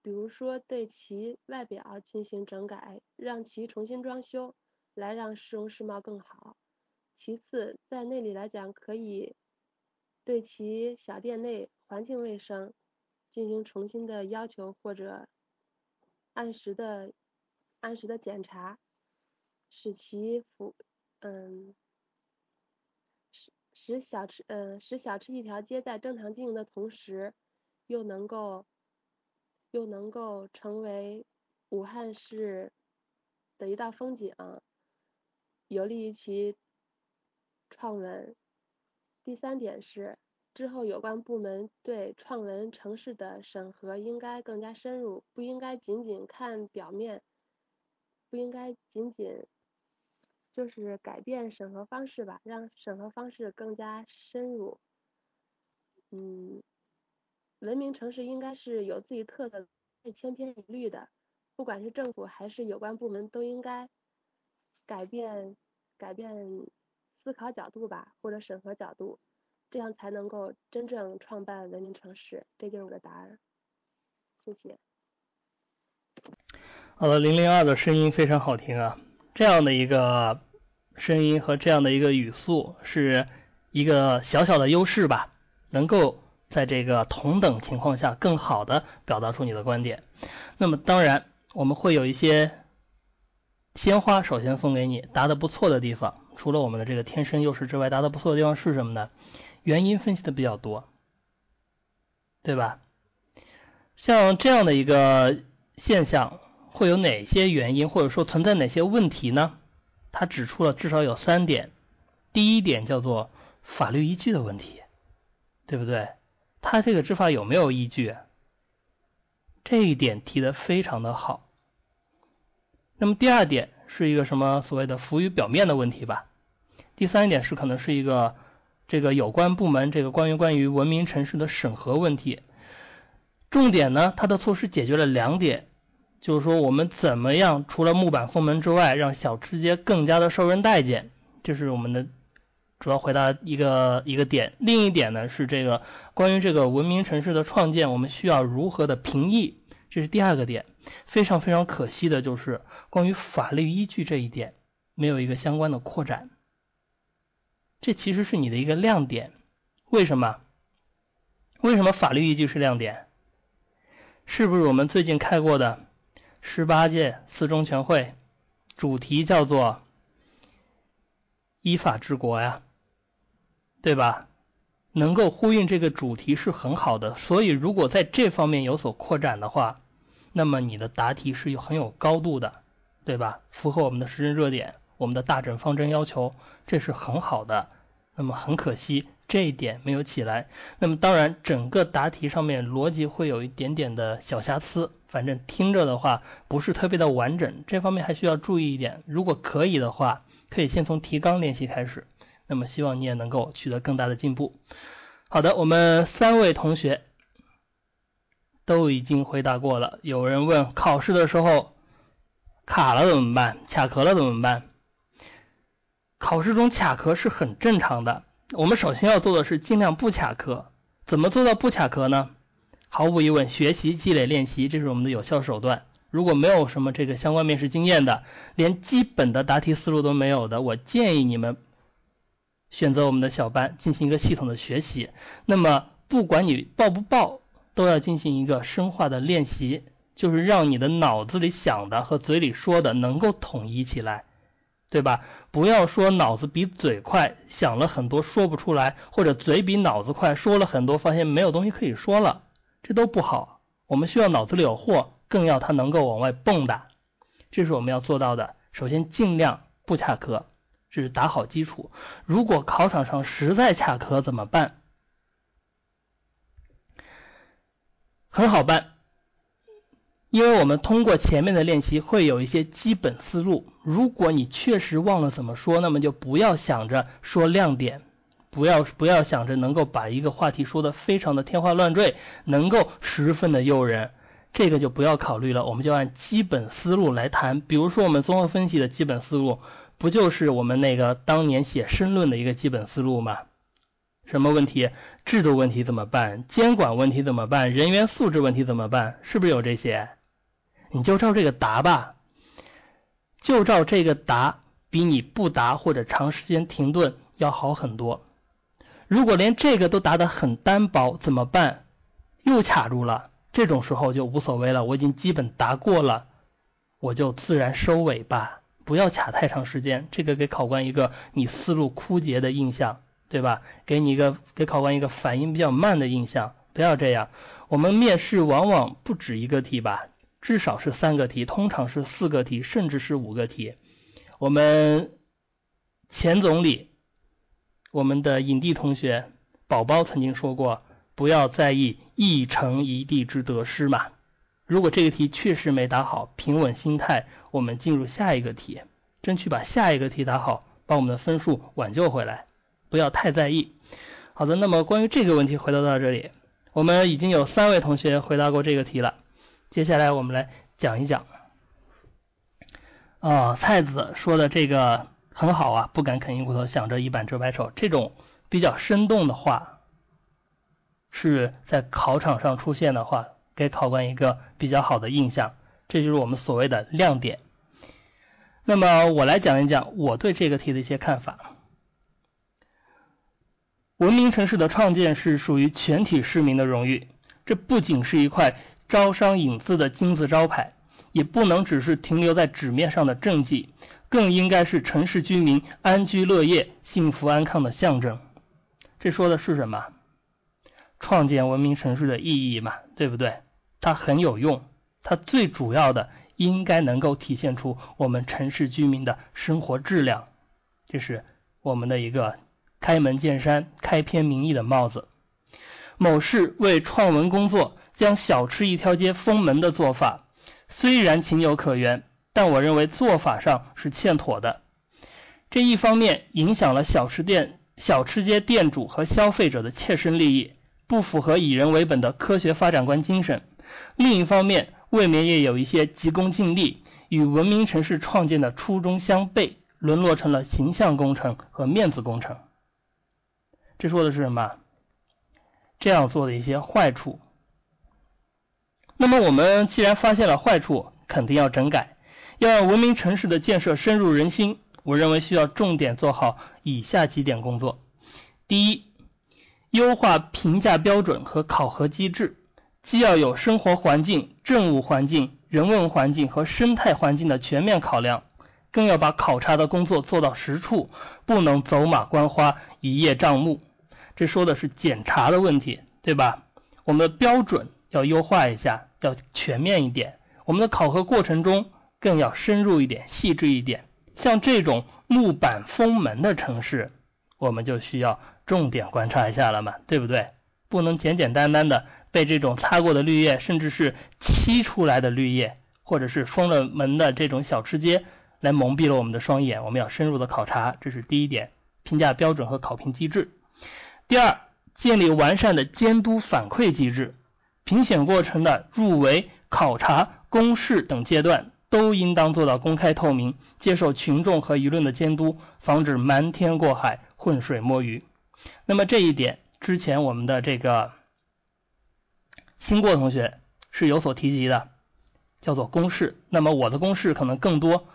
比如说对其外表进行整改，让其重新装修，来让市容市貌更好。其次，在内里来讲，可以对其小店内环境卫生进行重新的要求，或者按时的按时的检查，使其符嗯使使小吃嗯使小吃一条街在正常经营的同时，又能够。又能够成为武汉市的一道风景，有利于其创文。第三点是，之后有关部门对创文城市的审核应该更加深入，不应该仅仅看表面，不应该仅仅就是改变审核方式吧，让审核方式更加深入。嗯，文明城市应该是有自己特色，是千篇一律的，不管是政府还是有关部门都应该改变改变。思考角度吧，或者审核角度，这样才能够真正创办文明城市。这就是我的答案，谢谢。好了，零零二的声音非常好听啊，这样的一个声音和这样的一个语速，是一个小小的优势吧，能够在这个同等情况下更好的表达出你的观点。那么当然，我们会有一些鲜花，首先送给你，答的不错的地方。除了我们的这个天生优势之外，答的不错的地方是什么呢？原因分析的比较多，对吧？像这样的一个现象，会有哪些原因，或者说存在哪些问题呢？他指出了至少有三点。第一点叫做法律依据的问题，对不对？他这个执法有没有依据？这一点提的非常的好。那么第二点是一个什么所谓的浮于表面的问题吧？第三点是可能是一个这个有关部门这个关于关于文明城市的审核问题，重点呢，它的措施解决了两点，就是说我们怎么样除了木板封门之外，让小吃街更加的受人待见，这是我们的主要回答一个一个点。另一点呢是这个关于这个文明城市的创建，我们需要如何的评议，这是第二个点。非常非常可惜的就是关于法律依据这一点没有一个相关的扩展。这其实是你的一个亮点，为什么？为什么法律依据是亮点？是不是我们最近开过的十八届四中全会，主题叫做依法治国呀，对吧？能够呼应这个主题是很好的，所以如果在这方面有所扩展的话，那么你的答题是有很有高度的，对吧？符合我们的时政热点。我们的大整方针要求，这是很好的。那么很可惜这一点没有起来。那么当然，整个答题上面逻辑会有一点点的小瑕疵，反正听着的话不是特别的完整。这方面还需要注意一点。如果可以的话，可以先从提纲练习开始。那么希望你也能够取得更大的进步。好的，我们三位同学都已经回答过了。有人问考试的时候卡了怎么办？卡壳了怎么办？考试中卡壳是很正常的，我们首先要做的是尽量不卡壳。怎么做到不卡壳呢？毫无疑问，学习、积累、练习，这是我们的有效手段。如果没有什么这个相关面试经验的，连基本的答题思路都没有的，我建议你们选择我们的小班进行一个系统的学习。那么不管你报不报，都要进行一个深化的练习，就是让你的脑子里想的和嘴里说的能够统一起来。对吧？不要说脑子比嘴快，想了很多说不出来，或者嘴比脑子快，说了很多发现没有东西可以说了，这都不好。我们需要脑子里有货，更要它能够往外蹦跶，这是我们要做到的。首先尽量不卡壳，是打好基础。如果考场上实在卡壳怎么办？很好办。因为我们通过前面的练习会有一些基本思路，如果你确实忘了怎么说，那么就不要想着说亮点，不要不要想着能够把一个话题说的非常的天花乱坠，能够十分的诱人，这个就不要考虑了，我们就按基本思路来谈。比如说我们综合分析的基本思路，不就是我们那个当年写申论的一个基本思路吗？什么问题？制度问题怎么办？监管问题怎么办？人员素质问题怎么办？是不是有这些？你就照这个答吧，就照这个答，比你不答或者长时间停顿要好很多。如果连这个都答得很单薄，怎么办？又卡住了，这种时候就无所谓了，我已经基本答过了，我就自然收尾吧，不要卡太长时间，这个给考官一个你思路枯竭的印象，对吧？给你一个给考官一个反应比较慢的印象，不要这样。我们面试往往不止一个题吧？至少是三个题，通常是四个题，甚至是五个题。我们前总理，我们的影帝同学宝宝曾经说过，不要在意一城一地之得失嘛。如果这个题确实没答好，平稳心态，我们进入下一个题，争取把下一个题答好，把我们的分数挽救回来，不要太在意。好的，那么关于这个问题回答到这里，我们已经有三位同学回答过这个题了。接下来我们来讲一讲。啊，蔡子说的这个很好啊，不敢啃硬骨头，想着一板遮百丑，这种比较生动的话，是在考场上出现的话，给考官一个比较好的印象，这就是我们所谓的亮点。那么我来讲一讲我对这个题的一些看法。文明城市的创建是属于全体市民的荣誉，这不仅是一块招商引资的金字招牌。也不能只是停留在纸面上的政绩，更应该是城市居民安居乐业、幸福安康的象征。这说的是什么？创建文明城市的意义嘛，对不对？它很有用，它最主要的应该能够体现出我们城市居民的生活质量，这是我们的一个开门见山、开篇明义的帽子。某市为创文工作将小吃一条街封门的做法。虽然情有可原，但我认为做法上是欠妥的。这一方面影响了小吃店、小吃街店主和消费者的切身利益，不符合以人为本的科学发展观精神；另一方面，未免也有一些急功近利，与文明城市创建的初衷相悖，沦落成了形象工程和面子工程。这说的是什么？这样做的一些坏处。那么我们既然发现了坏处，肯定要整改，要让文明城市的建设深入人心。我认为需要重点做好以下几点工作：第一，优化评价标准和考核机制，既要有生活环境、政务环境、人文环境和生态环境的全面考量，更要把考察的工作做到实处，不能走马观花、一叶障目。这说的是检查的问题，对吧？我们的标准要优化一下。要全面一点，我们的考核过程中更要深入一点、细致一点。像这种木板封门的城市，我们就需要重点观察一下了嘛，对不对？不能简简单单的被这种擦过的绿叶，甚至是漆出来的绿叶，或者是封了门的这种小吃街来蒙蔽了我们的双眼。我们要深入的考察，这是第一点，评价标准和考评机制。第二，建立完善的监督反馈机制。评选过程的入围、考察、公示等阶段都应当做到公开透明，接受群众和舆论的监督，防止瞒天过海、浑水摸鱼。那么这一点，之前我们的这个新过同学是有所提及的，叫做公示。那么我的公示可能更多，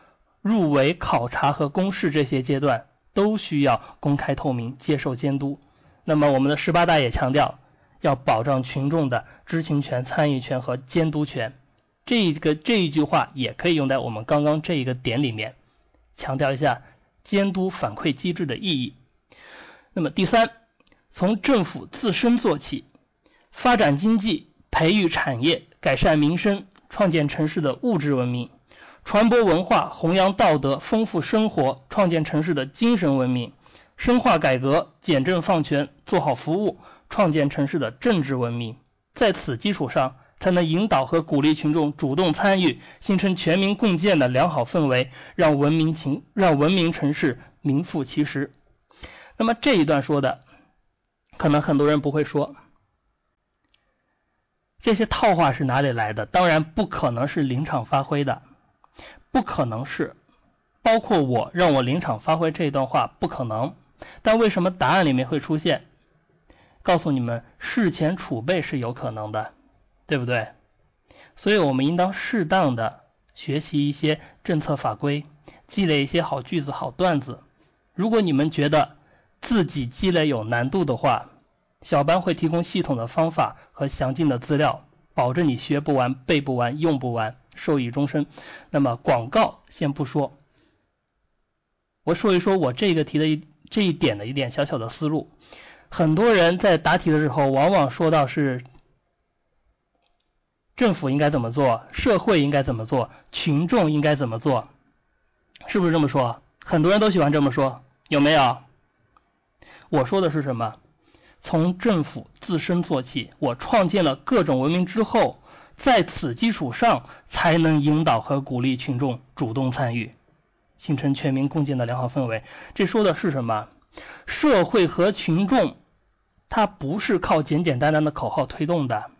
入围、考察和公示这些阶段都需要公开透明，接受监督。那么我们的十八大也强调。要保障群众的知情权、参与权和监督权，这个这一句话也可以用在我们刚刚这一个点里面，强调一下监督反馈机制的意义。那么第三，从政府自身做起，发展经济、培育产业、改善民生、创建城市的物质文明、传播文化、弘扬道德、丰富生活、创建城市的精神文明、深化改革、简政放权、做好服务。创建城市的政治文明，在此基础上，才能引导和鼓励群众主动参与，形成全民共建的良好氛围，让文明情让文明城市名副其实。那么这一段说的，可能很多人不会说，这些套话是哪里来的？当然不可能是临场发挥的，不可能是，包括我让我临场发挥这一段话不可能。但为什么答案里面会出现？告诉你们，事前储备是有可能的，对不对？所以我们应当适当的学习一些政策法规，积累一些好句子、好段子。如果你们觉得自己积累有难度的话，小班会提供系统的方法和详尽的资料，保证你学不完、背不完、用不完，受益终身。那么广告先不说，我说一说我这个题的一这一点的一点小小的思路。很多人在答题的时候，往往说到是政府应该怎么做，社会应该怎么做，群众应该怎么做，是不是这么说？很多人都喜欢这么说，有没有？我说的是什么？从政府自身做起，我创建了各种文明之后，在此基础上才能引导和鼓励群众主动参与，形成全民共建的良好氛围。这说的是什么？社会和群众，它不是靠简简单单的口号推动的，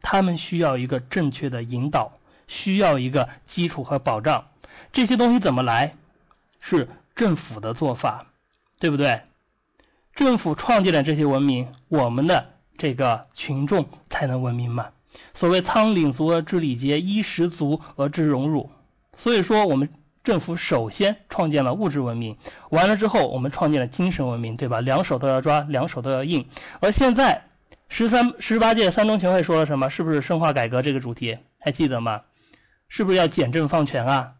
他们需要一个正确的引导，需要一个基础和保障。这些东西怎么来？是政府的做法，对不对？政府创建了这些文明，我们的这个群众才能文明嘛。所谓仓廪足而知礼节，衣食足而知荣辱。所以说，我们政府首先创建了物质文明，完了之后，我们创建了精神文明，对吧？两手都要抓，两手都要硬。而现在，十三十八届三中全会说了什么？是不是深化改革这个主题？还记得吗？是不是要简政放权啊？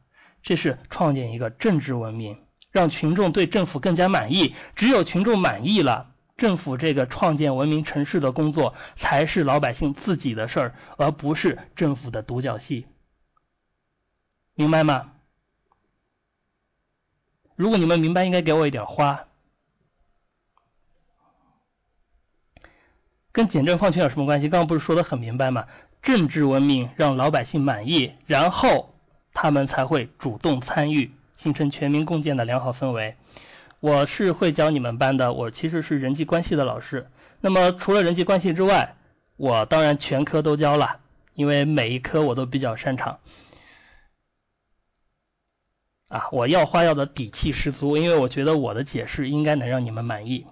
这是创建一个政治文明。让群众对政府更加满意，只有群众满意了，政府这个创建文明城市的工作才是老百姓自己的事儿，而不是政府的独角戏，明白吗？如果你们明白，应该给我一点花。跟简政放权有什么关系？刚刚不是说的很明白吗？政治文明让老百姓满意，然后他们才会主动参与。形成全民共建的良好氛围。我是会教你们班的，我其实是人际关系的老师。那么除了人际关系之外，我当然全科都教了，因为每一科我都比较擅长。啊，我要花要的底气十足，因为我觉得我的解释应该能让你们满意。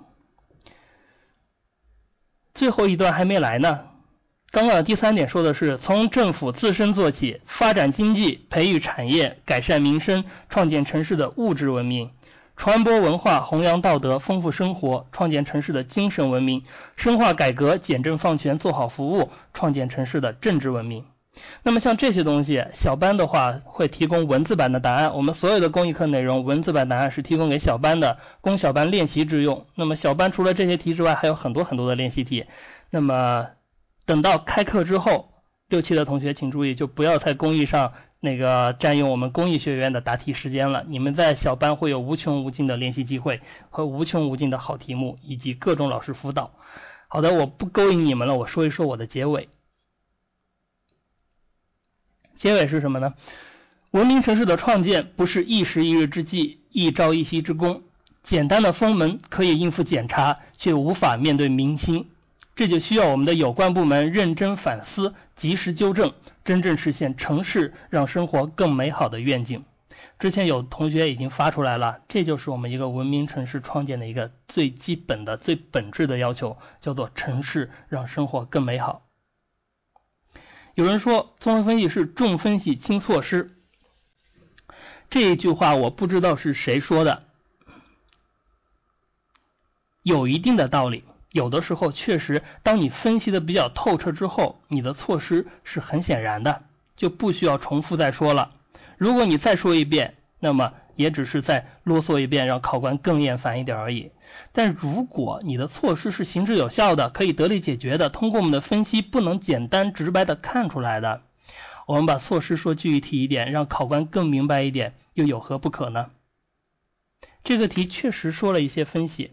最后一段还没来呢。刚刚第三点说的是从政府自身做起，发展经济、培育产业、改善民生、创建城市的物质文明，传播文化、弘扬道德、丰富生活，创建城市的精神文明，深化改革、简政放权、做好服务，创建城市的政治文明。那么像这些东西，小班的话会提供文字版的答案。我们所有的公益课内容，文字版答案是提供给小班的，供小班练习之用。那么小班除了这些题之外，还有很多很多的练习题。那么。等到开课之后，六期的同学请注意，就不要在公益上那个占用我们公益学院的答题时间了。你们在小班会有无穷无尽的练习机会和无穷无尽的好题目，以及各种老师辅导。好的，我不勾引你们了，我说一说我的结尾。结尾是什么呢？文明城市的创建不是一时一日之计，一朝一夕之功。简单的封门可以应付检查，却无法面对民心。这就需要我们的有关部门认真反思，及时纠正，真正实现城市让生活更美好的愿景。之前有同学已经发出来了，这就是我们一个文明城市创建的一个最基本的、最本质的要求，叫做城市让生活更美好。有人说，综合分析是重分析轻措施，这一句话我不知道是谁说的，有一定的道理。有的时候确实，当你分析的比较透彻之后，你的措施是很显然的，就不需要重复再说了。如果你再说一遍，那么也只是再啰嗦一遍，让考官更厌烦一点而已。但如果你的措施是行之有效的，可以得力解决的，通过我们的分析不能简单直白的看出来的，我们把措施说具体一点，让考官更明白一点，又有何不可呢？这个题确实说了一些分析，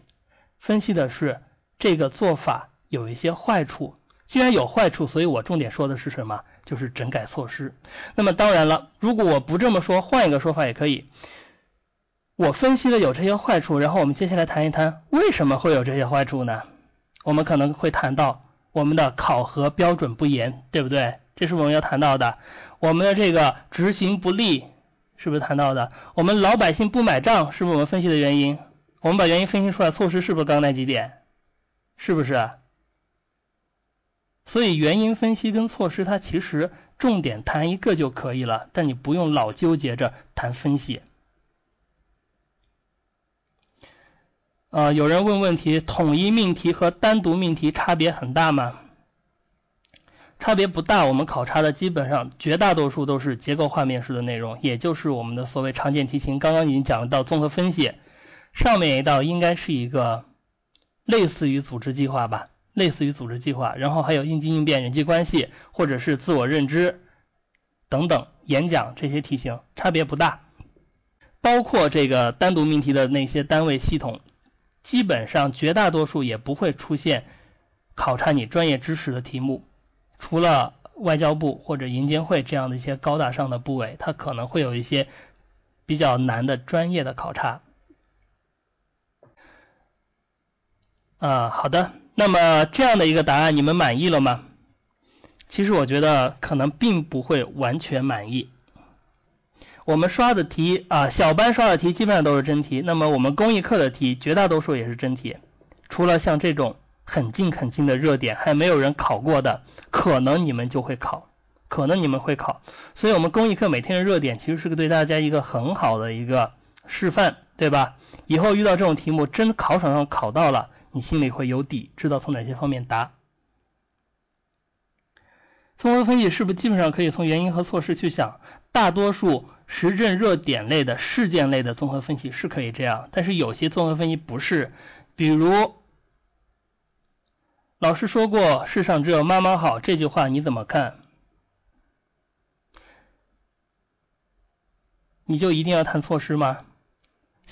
分析的是。这个做法有一些坏处，既然有坏处，所以我重点说的是什么？就是整改措施。那么当然了，如果我不这么说，换一个说法也可以。我分析的有这些坏处，然后我们接下来谈一谈为什么会有这些坏处呢？我们可能会谈到我们的考核标准不严，对不对？这是我们要谈到的。我们的这个执行不力，是不是谈到的？我们老百姓不买账，是不是我们分析的原因？我们把原因分析出来，措施是不是刚那几点？是不是？所以原因分析跟措施，它其实重点谈一个就可以了，但你不用老纠结着谈分析。呃，有人问问题，统一命题和单独命题差别很大吗？差别不大，我们考察的基本上绝大多数都是结构化面试的内容，也就是我们的所谓常见题型。刚刚已经讲到综合分析，上面一道应该是一个。类似于组织计划吧，类似于组织计划，然后还有应激应变、人际关系或者是自我认知等等演讲这些题型差别不大，包括这个单独命题的那些单位系统，基本上绝大多数也不会出现考察你专业知识的题目，除了外交部或者银监会这样的一些高大上的部委，它可能会有一些比较难的专业的考察。啊，好的，那么这样的一个答案你们满意了吗？其实我觉得可能并不会完全满意。我们刷的题啊，小班刷的题基本上都是真题，那么我们公益课的题绝大多数也是真题，除了像这种很近很近的热点还没有人考过的，可能你们就会考，可能你们会考。所以我们公益课每天的热点其实是个对大家一个很好的一个示范，对吧？以后遇到这种题目，真考场上考到了。你心里会有底，知道从哪些方面答。综合分析是不是基本上可以从原因和措施去想？大多数时政热点类的事件类的综合分析是可以这样，但是有些综合分析不是。比如，老师说过“世上只有妈妈好”这句话，你怎么看？你就一定要谈措施吗？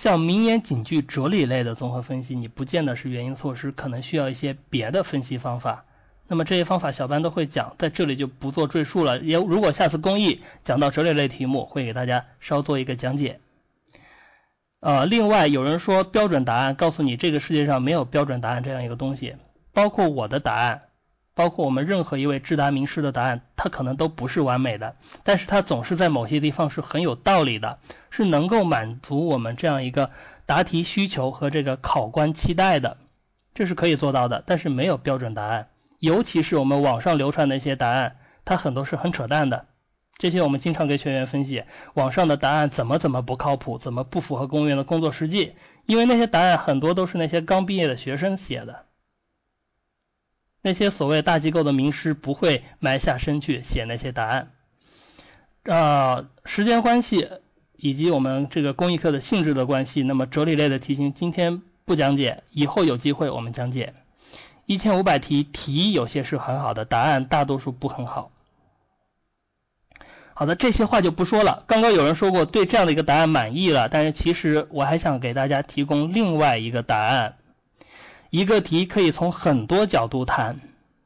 像名言警句、哲理类的综合分析，你不见得是原因措施，可能需要一些别的分析方法。那么这些方法小班都会讲，在这里就不做赘述了。也如果下次公益讲到哲理类题目，会给大家稍做一个讲解。呃，另外有人说标准答案，告诉你这个世界上没有标准答案这样一个东西，包括我的答案。包括我们任何一位智达名师的答案，他可能都不是完美的，但是他总是在某些地方是很有道理的，是能够满足我们这样一个答题需求和这个考官期待的，这是可以做到的。但是没有标准答案，尤其是我们网上流传的一些答案，它很多是很扯淡的。这些我们经常给学员分析，网上的答案怎么怎么不靠谱，怎么不符合公务员的工作实际，因为那些答案很多都是那些刚毕业的学生写的。那些所谓大机构的名师不会埋下身去写那些答案，啊，时间关系以及我们这个公益课的性质的关系，那么哲理类的题型今天不讲解，以后有机会我们讲解。一千五百题题有些是很好的，答案大多数不很好。好的，这些话就不说了。刚刚有人说过对这样的一个答案满意了，但是其实我还想给大家提供另外一个答案。一个题可以从很多角度谈，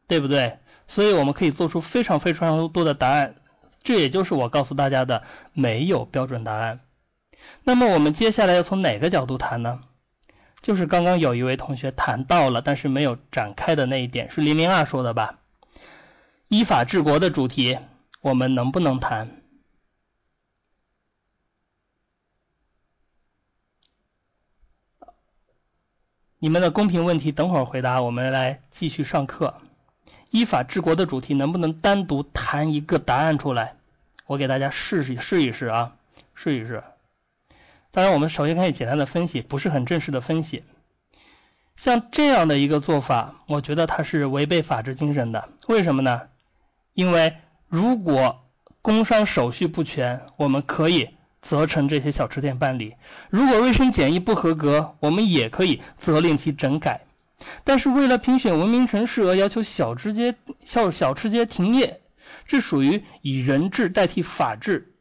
对不对？所以我们可以做出非常非常多的答案，这也就是我告诉大家的，没有标准答案。那么我们接下来要从哪个角度谈呢？就是刚刚有一位同学谈到了，但是没有展开的那一点，是零零二说的吧？依法治国的主题，我们能不能谈？你们的公平问题等会儿回答，我们来继续上课。依法治国的主题能不能单独谈一个答案出来？我给大家试试试一试啊，试一试。当然，我们首先可以简单的分析，不是很正式的分析。像这样的一个做法，我觉得它是违背法治精神的。为什么呢？因为如果工商手续不全，我们可以。责成这些小吃店办理。如果卫生检疫不合格，我们也可以责令其整改。但是为了评选文明城市而要求小吃街小小吃街停业，这属于以人治代替法治，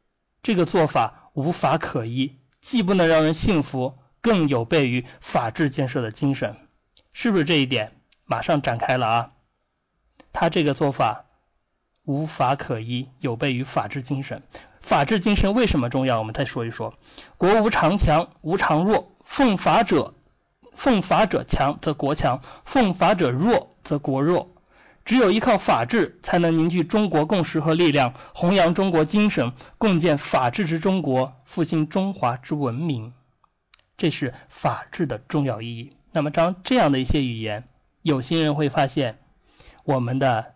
这个做法无法可依，既不能让人信服，更有悖于法治建设的精神。是不是这一点？马上展开了啊！他这个做法无法可依，有悖于法治精神。法治精神为什么重要？我们再说一说。国无常强，无常弱。奉法者，奉法者强则国强；奉法者弱则国弱。只有依靠法治，才能凝聚中国共识和力量，弘扬中国精神，共建法治之中国，复兴中华之文明。这是法治的重要意义。那么，当这样的一些语言，有心人会发现，我们的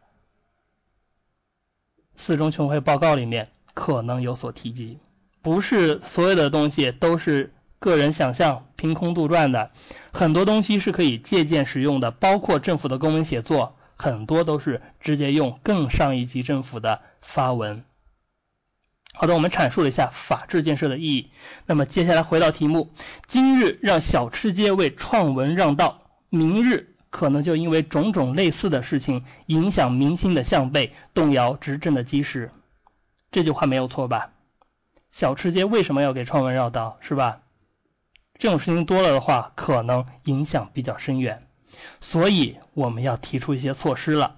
四中全会报告里面。可能有所提及，不是所有的东西都是个人想象、凭空杜撰的，很多东西是可以借鉴使用的，包括政府的公文写作，很多都是直接用更上一级政府的发文。好的，我们阐述了一下法治建设的意义，那么接下来回到题目，今日让小吃街为创文让道，明日可能就因为种种类似的事情影响民心的向背，动摇执政的基石。这句话没有错吧？小吃街为什么要给创文绕道，是吧？这种事情多了的话，可能影响比较深远，所以我们要提出一些措施了。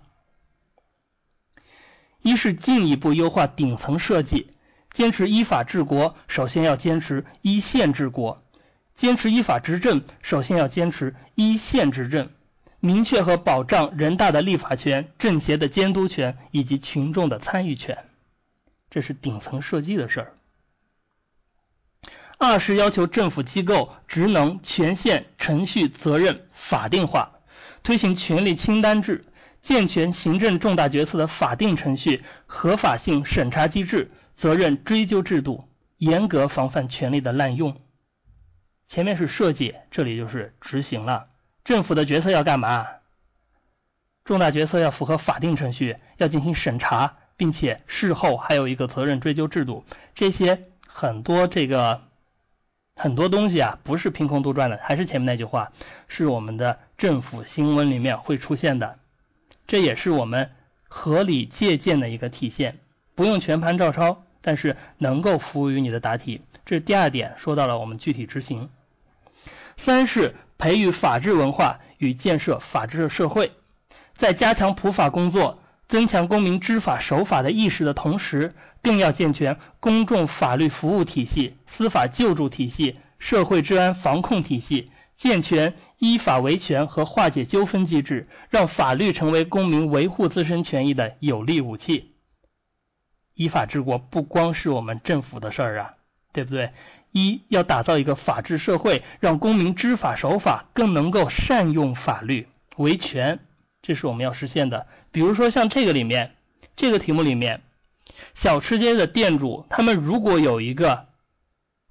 一是进一步优化顶层设计，坚持依法治国，首先要坚持依宪治国；坚持依法执政，首先要坚持依宪执政，明确和保障人大的立法权、政协的监督权以及群众的参与权，这是顶层设计的事儿。二是要求政府机构职能、权限、程序、责任法定化，推行权力清单制，健全行政重大决策的法定程序、合法性审查机制、责任追究制度，严格防范权力的滥用。前面是设计，这里就是执行了。政府的决策要干嘛？重大决策要符合法定程序，要进行审查，并且事后还有一个责任追究制度。这些很多这个。很多东西啊，不是凭空杜撰的，还是前面那句话，是我们的政府新闻里面会出现的，这也是我们合理借鉴的一个体现，不用全盘照抄，但是能够服务于你的答题。这是第二点，说到了我们具体执行。三是培育法治文化与建设法治社会，在加强普法工作、增强公民知法守法的意识的同时，更要健全公众法律服务体系。司法救助体系、社会治安防控体系，健全依法维权和化解纠纷机制，让法律成为公民维护自身权益的有力武器。依法治国不光是我们政府的事儿啊，对不对？一要打造一个法治社会，让公民知法守法，更能够善用法律维权，这是我们要实现的。比如说像这个里面，这个题目里面，小吃街的店主他们如果有一个。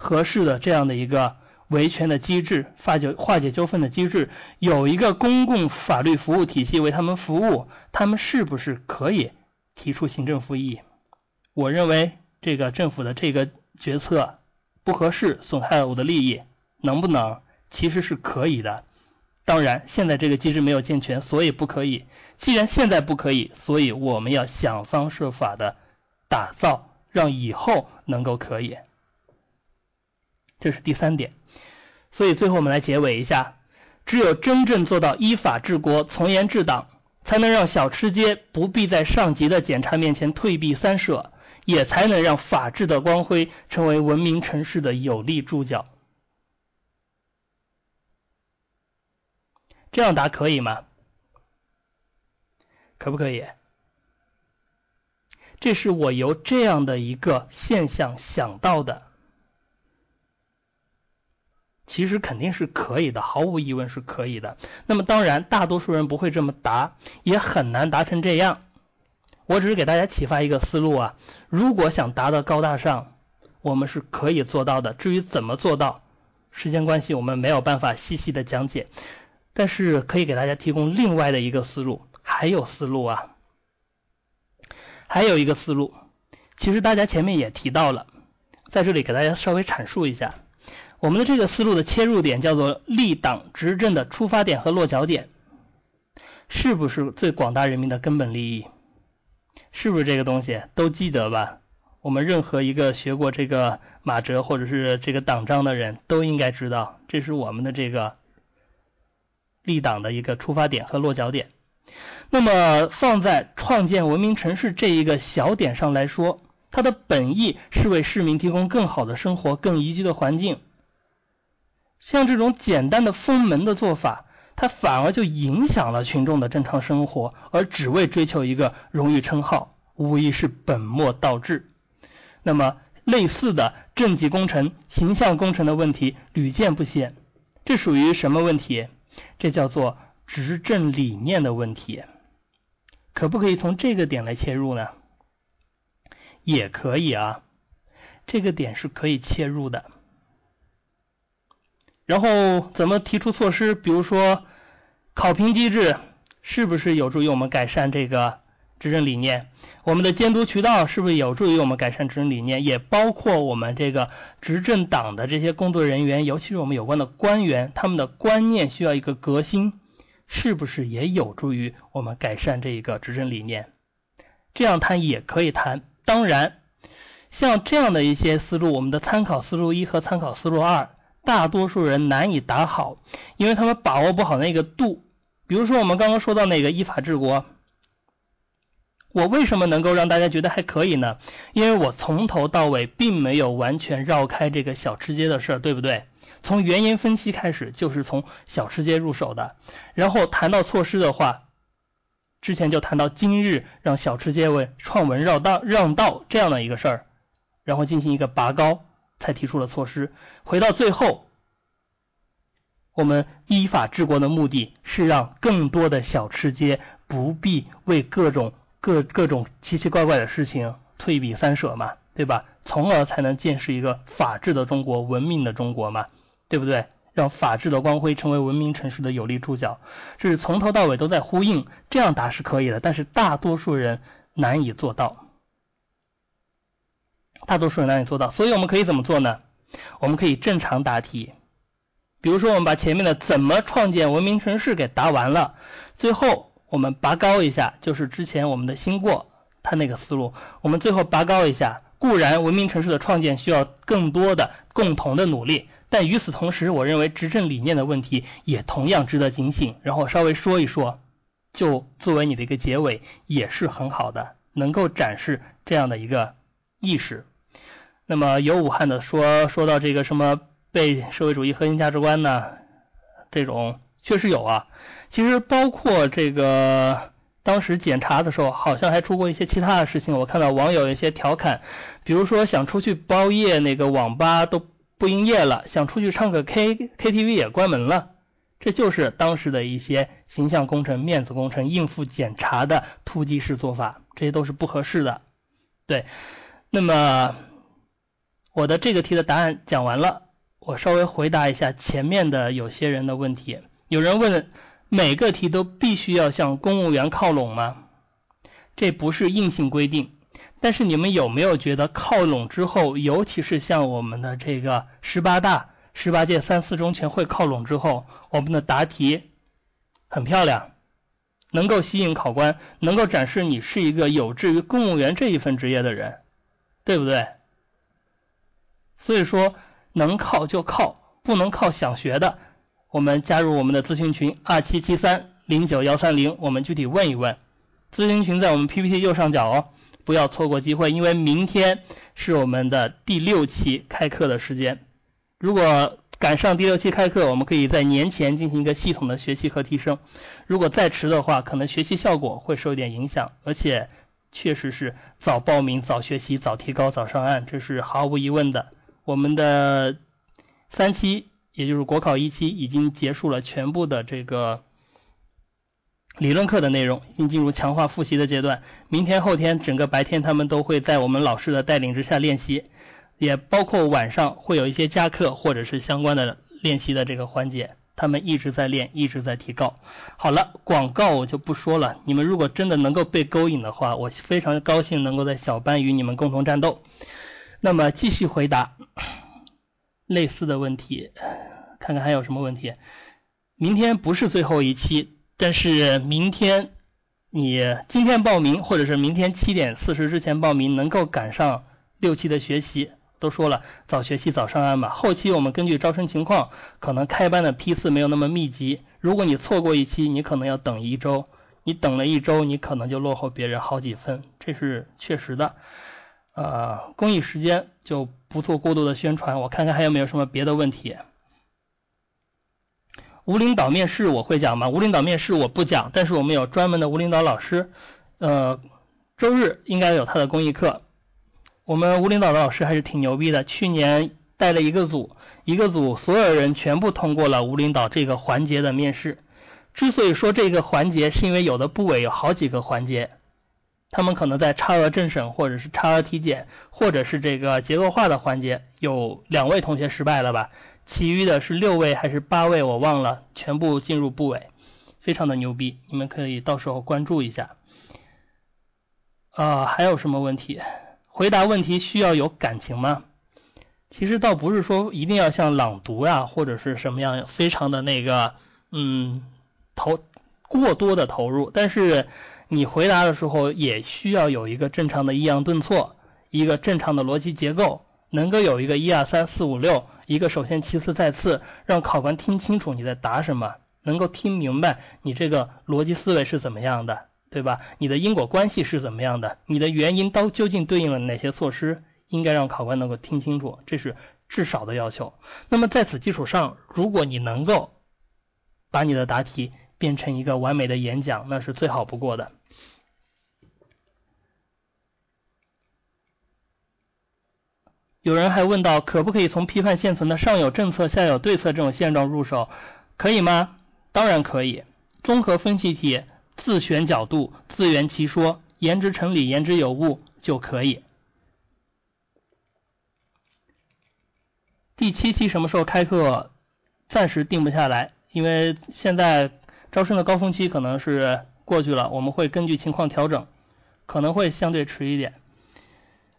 合适的这样的一个维权的机制，化解化解纠纷的机制，有一个公共法律服务体系为他们服务，他们是不是可以提出行政复议？我认为这个政府的这个决策不合适，损害了我的利益，能不能？其实是可以的。当然，现在这个机制没有健全，所以不可以。既然现在不可以，所以我们要想方设法的打造，让以后能够可以。这是第三点，所以最后我们来结尾一下，只有真正做到依法治国、从严治党，才能让小吃街不必在上级的检查面前退避三舍，也才能让法治的光辉成为文明城市的有力注脚。这样答可以吗？可不可以？这是我由这样的一个现象想到的。其实肯定是可以的，毫无疑问是可以的。那么当然，大多数人不会这么答，也很难答成这样。我只是给大家启发一个思路啊。如果想答得高大上，我们是可以做到的。至于怎么做到，时间关系我们没有办法细细的讲解，但是可以给大家提供另外的一个思路。还有思路啊，还有一个思路，其实大家前面也提到了，在这里给大家稍微阐述一下。我们的这个思路的切入点叫做立党执政的出发点和落脚点，是不是最广大人民的根本利益？是不是这个东西都记得吧？我们任何一个学过这个马哲或者是这个党章的人都应该知道，这是我们的这个立党的一个出发点和落脚点。那么放在创建文明城市这一个小点上来说，它的本意是为市民提供更好的生活、更宜居的环境。像这种简单的封门的做法，它反而就影响了群众的正常生活，而只为追求一个荣誉称号，无疑是本末倒置。那么，类似的政绩工程、形象工程的问题屡见不鲜，这属于什么问题？这叫做执政理念的问题。可不可以从这个点来切入呢？也可以啊，这个点是可以切入的。然后怎么提出措施？比如说考评机制是不是有助于我们改善这个执政理念？我们的监督渠道是不是有助于我们改善执政理念？也包括我们这个执政党的这些工作人员，尤其是我们有关的官员，他们的观念需要一个革新，是不是也有助于我们改善这一个执政理念？这样谈也可以谈。当然，像这样的一些思路，我们的参考思路一和参考思路二，大多数人难以打好，因为他们把握不好那个度。比如说我们刚刚说到那个依法治国，我为什么能够让大家觉得还可以呢？因为我从头到尾并没有完全绕开这个小吃街的事儿，对不对？从原因分析开始，就是从小吃街入手的。然后谈到措施的话，之前就谈到今日让小吃街为创文绕道让道这样的一个事儿，然后进行一个拔高，才提出了措施。回到最后，我们依法治国的目的是让更多的小吃街不必为各种各各种奇奇怪怪的事情退避三舍嘛，对吧？从而才能建设一个法治的中国、文明的中国嘛。对不对？让法治的光辉成为文明城市的有力注脚，这是从头到尾都在呼应。这样答是可以的，但是大多数人难以做到。大多数人难以做到，所以我们可以怎么做呢？我们可以正常答题。比如说，我们把前面的怎么创建文明城市给答完了，最后我们拔高一下，就是之前我们的新过他那个思路，我们最后拔高一下。固然文明城市的创建需要更多的共同的努力。但与此同时，我认为执政理念的问题也同样值得警醒。然后稍微说一说，就作为你的一个结尾，也是很好的，能够展示这样的一个意识。那么有武汉的说说到这个什么被社会主义核心价值观呢？这种确实有啊。其实包括这个当时检查的时候，好像还出过一些其他的事情。我看到网友有一些调侃，比如说想出去包夜，那个网吧都。不营业了，想出去唱个 K KTV 也关门了，这就是当时的一些形象工程、面子工程、应付检查的突击式做法，这些都是不合适的。对，那么我的这个题的答案讲完了，我稍微回答一下前面的有些人的问题。有人问，每个题都必须要向公务员靠拢吗？这不是硬性规定。但是你们有没有觉得靠拢之后，尤其是像我们的这个十八大、十八届三四中全会靠拢之后，我们的答题很漂亮，能够吸引考官，能够展示你是一个有志于公务员这一份职业的人，对不对？所以说能靠就靠，不能靠想学的，我们加入我们的咨询群二七七三零九幺三零，我们具体问一问。咨询群在我们 PPT 右上角哦。不要错过机会，因为明天是我们的第六期开课的时间。如果赶上第六期开课，我们可以在年前进行一个系统的学习和提升。如果再迟的话，可能学习效果会受一点影响。而且确实是早报名、早学习、早提高、早上岸，这是毫无疑问的。我们的三期，也就是国考一期，已经结束了全部的这个。理论课的内容已经进入强化复习的阶段，明天后天整个白天他们都会在我们老师的带领之下练习，也包括晚上会有一些加课或者是相关的练习的这个环节，他们一直在练，一直在提高。好了，广告我就不说了，你们如果真的能够被勾引的话，我非常高兴能够在小班与你们共同战斗。那么继续回答类似的问题，看看还有什么问题。明天不是最后一期。但是明天你今天报名，或者是明天七点四十之前报名，能够赶上六期的学习。都说了，早学习早上岸嘛。后期我们根据招生情况，可能开班的批次没有那么密集。如果你错过一期，你可能要等一周。你等了一周，你可能就落后别人好几分，这是确实的。呃，公益时间就不做过多的宣传，我看看还有没有什么别的问题。无领导面试我会讲吗？无领导面试我不讲，但是我们有专门的无领导老师，呃，周日应该有他的公益课。我们无领导的老师还是挺牛逼的，去年带了一个组，一个组所有人全部通过了无领导这个环节的面试。之所以说这个环节，是因为有的部委有好几个环节，他们可能在差额政审或者是差额体检或者是这个结构化的环节，有两位同学失败了吧？其余的是六位还是八位，我忘了，全部进入部委，非常的牛逼，你们可以到时候关注一下。啊，还有什么问题？回答问题需要有感情吗？其实倒不是说一定要像朗读呀或者是什么样，非常的那个，嗯，投过多的投入，但是你回答的时候也需要有一个正常的抑扬顿挫，一个正常的逻辑结构，能够有一个一二三四五六，一个首先其次再次，让考官听清楚你在答什么，能够听明白你这个逻辑思维是怎么样的，对吧？你的因果关系是怎么样的？你的原因都究竟对应了哪些措施？应该让考官能够听清楚，这是至少的要求。那么在此基础上，如果你能够把你的答题变成一个完美的演讲，那是最好不过的。有人还问到，可不可以从批判现存的上有政策下有对策这种现状入手，可以吗？当然可以。综合分析题，自选角度，自圆其说，言之成理，言之有物就可以。第七期什么时候开课？暂时定不下来，因为现在招生的高峰期可能是过去了，我们会根据情况调整，可能会相对迟一点。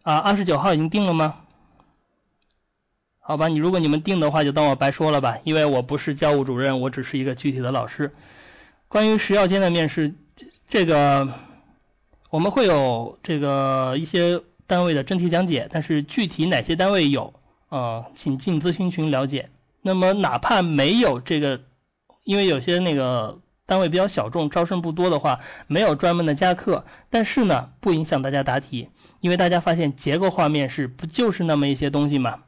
啊，二十九号已经定了吗？好吧，你如果你们定的话，就当我白说了吧，因为我不是教务主任，我只是一个具体的老师。关于食药监的面试，这个我们会有这个一些单位的真题讲解，但是具体哪些单位有？啊，请进咨询群了解。那么哪怕没有这个，因为有些那个单位比较小众，招生不多的话，没有专门的加课，但是呢，不影响大家答题，因为大家发现结构化面试不就是那么一些东西吗？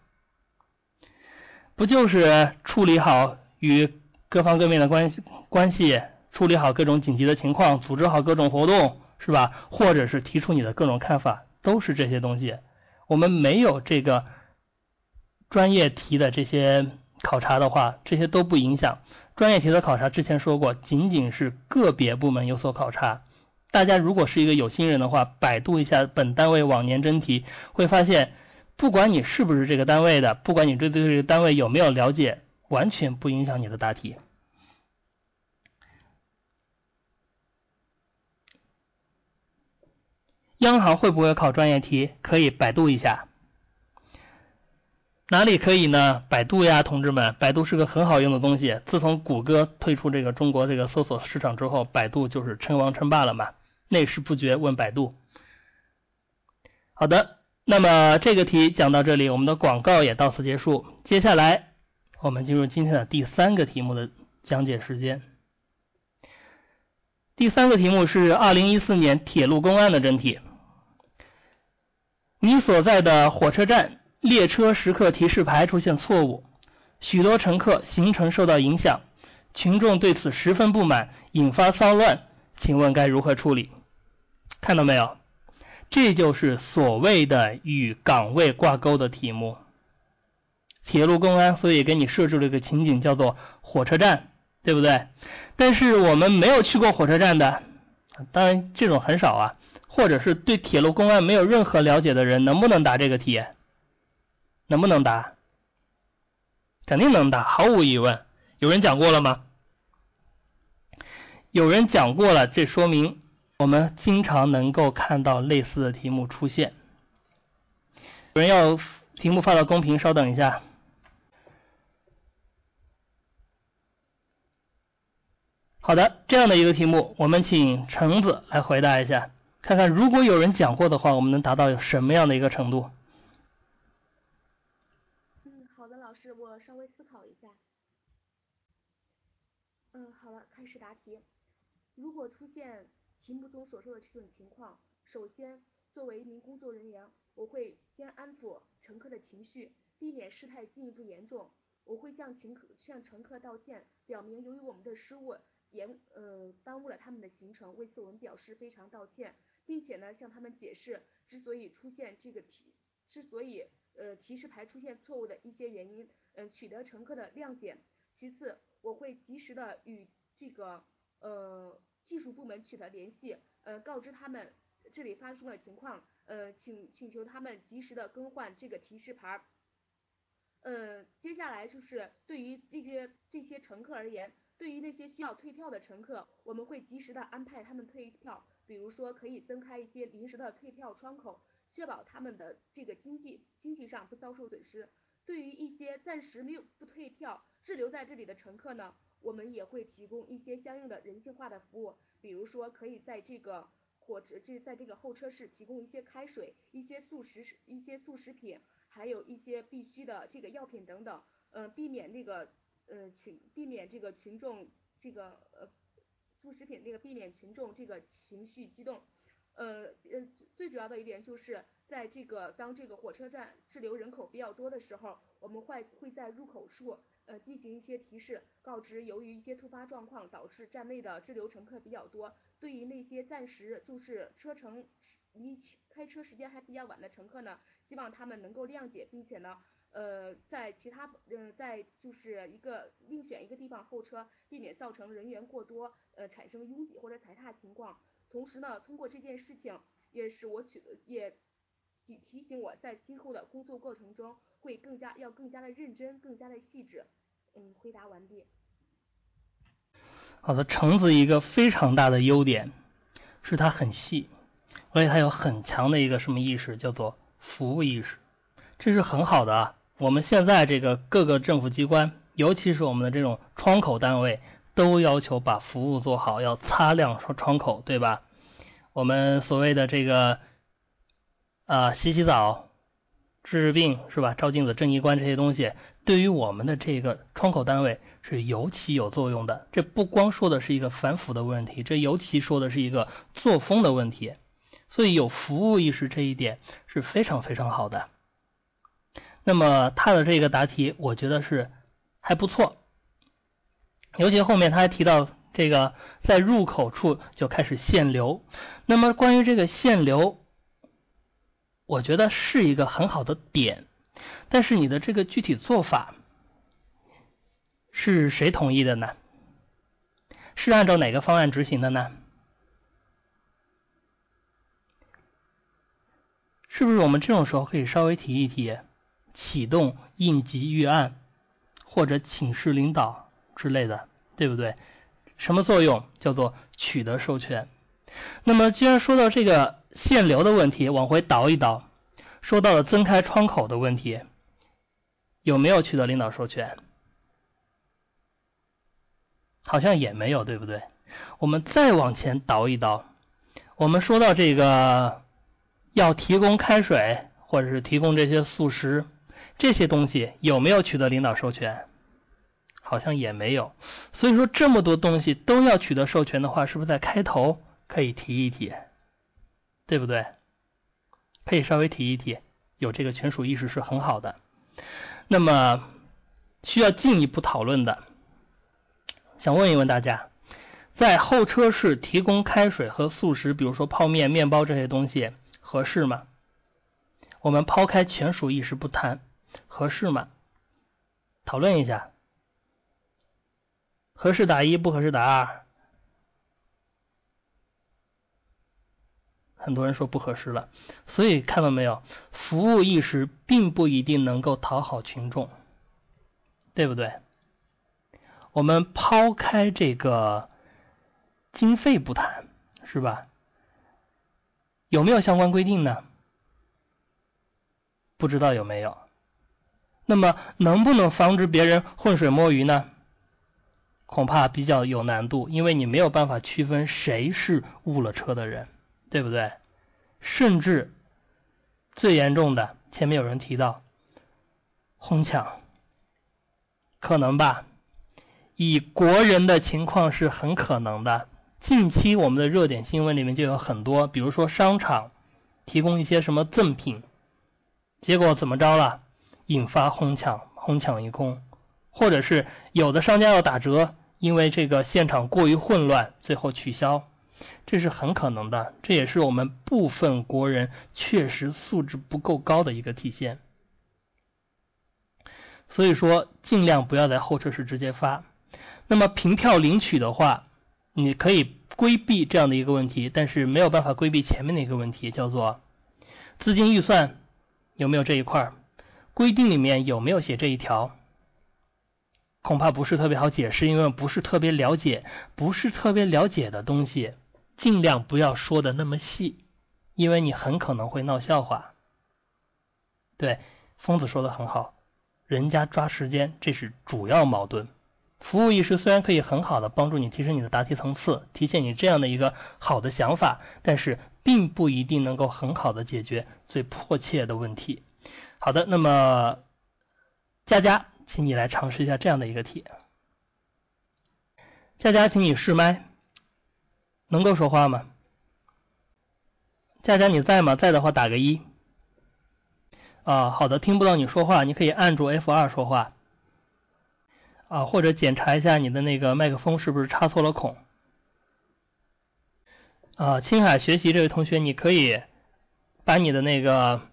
不就是处理好与各方各面的关系关系，处理好各种紧急的情况，组织好各种活动，是吧？或者是提出你的各种看法，都是这些东西。我们没有这个。专业题的这些考察的话，这些都不影响。专业题的考察之前说过，仅仅是个别部门有所考察。大家如果是一个有心人的话，百度一下本单位往年真题，会发现，不管你是不是这个单位的，不管你对对这个单位有没有了解，完全不影响你的答题。央行会不会考专业题？可以百度一下。哪里可以呢？百度呀，同志们，百度是个很好用的东西。自从谷歌退出这个中国这个搜索市场之后，百度就是称王称霸了嘛。内事不决问百度。好的，那么这个题讲到这里，我们的广告也到此结束。接下来我们进入今天的第三个题目的讲解时间。第三个题目是二零一四年铁路公安的真题。你所在的火车站。列车时刻提示牌出现错误，许多乘客行程受到影响，群众对此十分不满，引发骚乱，请问该如何处理？看到没有？这就是所谓的与岗位挂钩的题目。铁路公安，所以给你设置了一个情景，叫做火车站，对不对？但是我们没有去过火车站的，当然这种很少啊，或者是对铁路公安没有任何了解的人，能不能答这个题？能不能答？肯定能答，毫无疑问。有人讲过了吗？有人讲过了，这说明我们经常能够看到类似的题目出现。有人要题目发到公屏，稍等一下。好的，这样的一个题目，我们请橙子来回答一下，看看如果有人讲过的话，我们能达到什么样的一个程度？嗯，好的，老师我稍微思考一下。嗯，好了，开始答题。如果出现题目中所说的这种情况，首先作为一名工作人员，我会先安抚乘客的情绪，避免事态进一步严重。我会向乘客向乘客道歉，表明由于我们的失误，延呃耽误了他们的行程，为此我们表示非常道歉，并且呢向他们解释之所以出现这个提，之所以。呃，提示牌出现错误的一些原因，嗯，取得乘客的谅解。其次，我会及时的与这个呃技术部门取得联系，呃，告知他们这里发生了情况，呃，请请求他们及时的更换这个提示牌。呃，接下来就是对于这些这些乘客而言，对于那些需要退票的乘客，我们会及时的安排他们退票，比如说可以增开一些临时的退票窗口。确保他们的这个经济经济上不遭受损失。对于一些暂时没有不退票滞留在这里的乘客呢，我们也会提供一些相应的人性化的服务，比如说可以在这个火车这在这个候车室提供一些开水、一些速食一些速食品，还有一些必须的这个药品等等，嗯，避免这个呃群避免这个群众这个呃速食品那个避免群众这个情绪激动，呃呃最主要的一点就是在这个当这个火车站滞留人口比较多的时候，我们会会在入口处。呃，进行一些提示，告知由于一些突发状况导致站内的滞留乘客比较多，对于那些暂时就是车程离开车时间还比较晚的乘客呢，希望他们能够谅解，并且呢，呃，在其他嗯，在就是一个另选一个地方候车，避免造成人员过多，呃，产生拥挤或者踩踏情况。同时呢，通过这件事情，也是我取也提提醒我在今后的工作过程中会更加要更加的认真，更加的细致。嗯，回答完毕。好的，橙子一个非常大的优点是它很细，而且它有很强的一个什么意识，叫做服务意识，这是很好的啊。我们现在这个各个政府机关，尤其是我们的这种窗口单位，都要求把服务做好，要擦亮窗窗口，对吧？我们所谓的这个啊，洗洗澡。治病是吧？照镜子、正衣冠这些东西，对于我们的这个窗口单位是尤其有作用的。这不光说的是一个反腐的问题，这尤其说的是一个作风的问题。所以有服务意识这一点是非常非常好的。那么他的这个答题，我觉得是还不错。尤其后面他还提到这个在入口处就开始限流。那么关于这个限流，我觉得是一个很好的点，但是你的这个具体做法是谁同意的呢？是按照哪个方案执行的呢？是不是我们这种时候可以稍微提一提，启动应急预案或者请示领导之类的，对不对？什么作用？叫做取得授权。那么既然说到这个。限流的问题，往回倒一倒，说到了增开窗口的问题，有没有取得领导授权？好像也没有，对不对？我们再往前倒一倒，我们说到这个要提供开水或者是提供这些速食这些东西，有没有取得领导授权？好像也没有。所以说这么多东西都要取得授权的话，是不是在开头可以提一提？对不对？可以稍微提一提，有这个权属意识是很好的。那么需要进一步讨论的，想问一问大家，在候车室提供开水和速食，比如说泡面、面包这些东西，合适吗？我们抛开权属意识不谈，合适吗？讨论一下，合适打一，不合适打二。很多人说不合适了，所以看到没有，服务意识并不一定能够讨好群众，对不对？我们抛开这个经费不谈，是吧？有没有相关规定呢？不知道有没有。那么能不能防止别人浑水摸鱼呢？恐怕比较有难度，因为你没有办法区分谁是误了车的人。对不对？甚至最严重的，前面有人提到哄抢，可能吧？以国人的情况是很可能的。近期我们的热点新闻里面就有很多，比如说商场提供一些什么赠品，结果怎么着了？引发哄抢，哄抢一空，或者是有的商家要打折，因为这个现场过于混乱，最后取消。这是很可能的，这也是我们部分国人确实素质不够高的一个体现。所以说，尽量不要在候车室直接发。那么凭票领取的话，你可以规避这样的一个问题，但是没有办法规避前面的一个问题，叫做资金预算有没有这一块儿？规定里面有没有写这一条？恐怕不是特别好解释，因为不是特别了解，不是特别了解的东西。尽量不要说的那么细，因为你很可能会闹笑话。对，疯子说的很好，人家抓时间，这是主要矛盾，服务意识虽然可以很好的帮助你提升你的答题层次，体现你这样的一个好的想法，但是并不一定能够很好的解决最迫切的问题。好的，那么佳佳，请你来尝试一下这样的一个题。佳佳，请你试麦，能够说话吗？佳佳你在吗？在的话打个一。啊，好的，听不到你说话，你可以按住 F2 说话。啊，或者检查一下你的那个麦克风是不是插错了孔。啊，青海学习这位同学，你可以把你的那个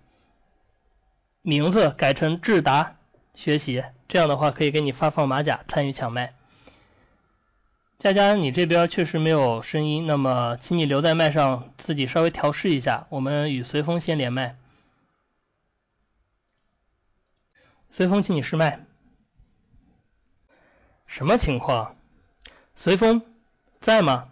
名字改成智达学习，这样的话可以给你发放马甲，参与抢麦。佳佳，你这边确实没有声音，那么请你留在麦上，自己稍微调试一下。我们与随风先连麦，随风，请你试麦。什么情况？随风在吗？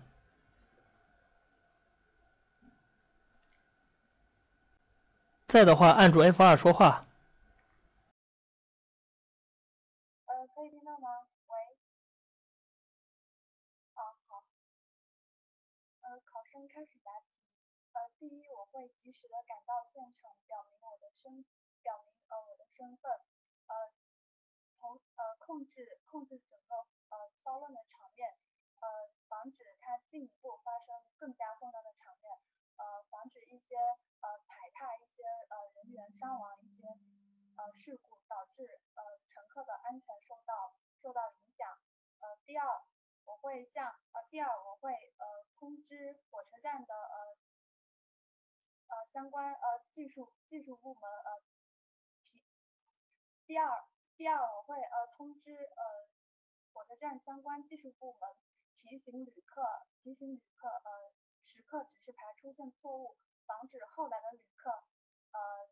在的话，按住 F2 说话。会及时的赶到现场，表明我的身，表明呃我的身份。呃，从呃控制控制整个呃骚乱的场面，呃防止它进一步发生更加混乱的场面，呃防止一些呃踩踏一些呃人员伤亡一些呃事故导致呃乘客的安全受到受到影响。呃第二，我会向呃第二我会呃通知火车站的呃呃相关呃技术技术部门呃提第二。第二，我会呃通知呃火车站相关技术部门，提醒旅客提醒旅客呃时刻指示牌出现错误，防止后来的旅客呃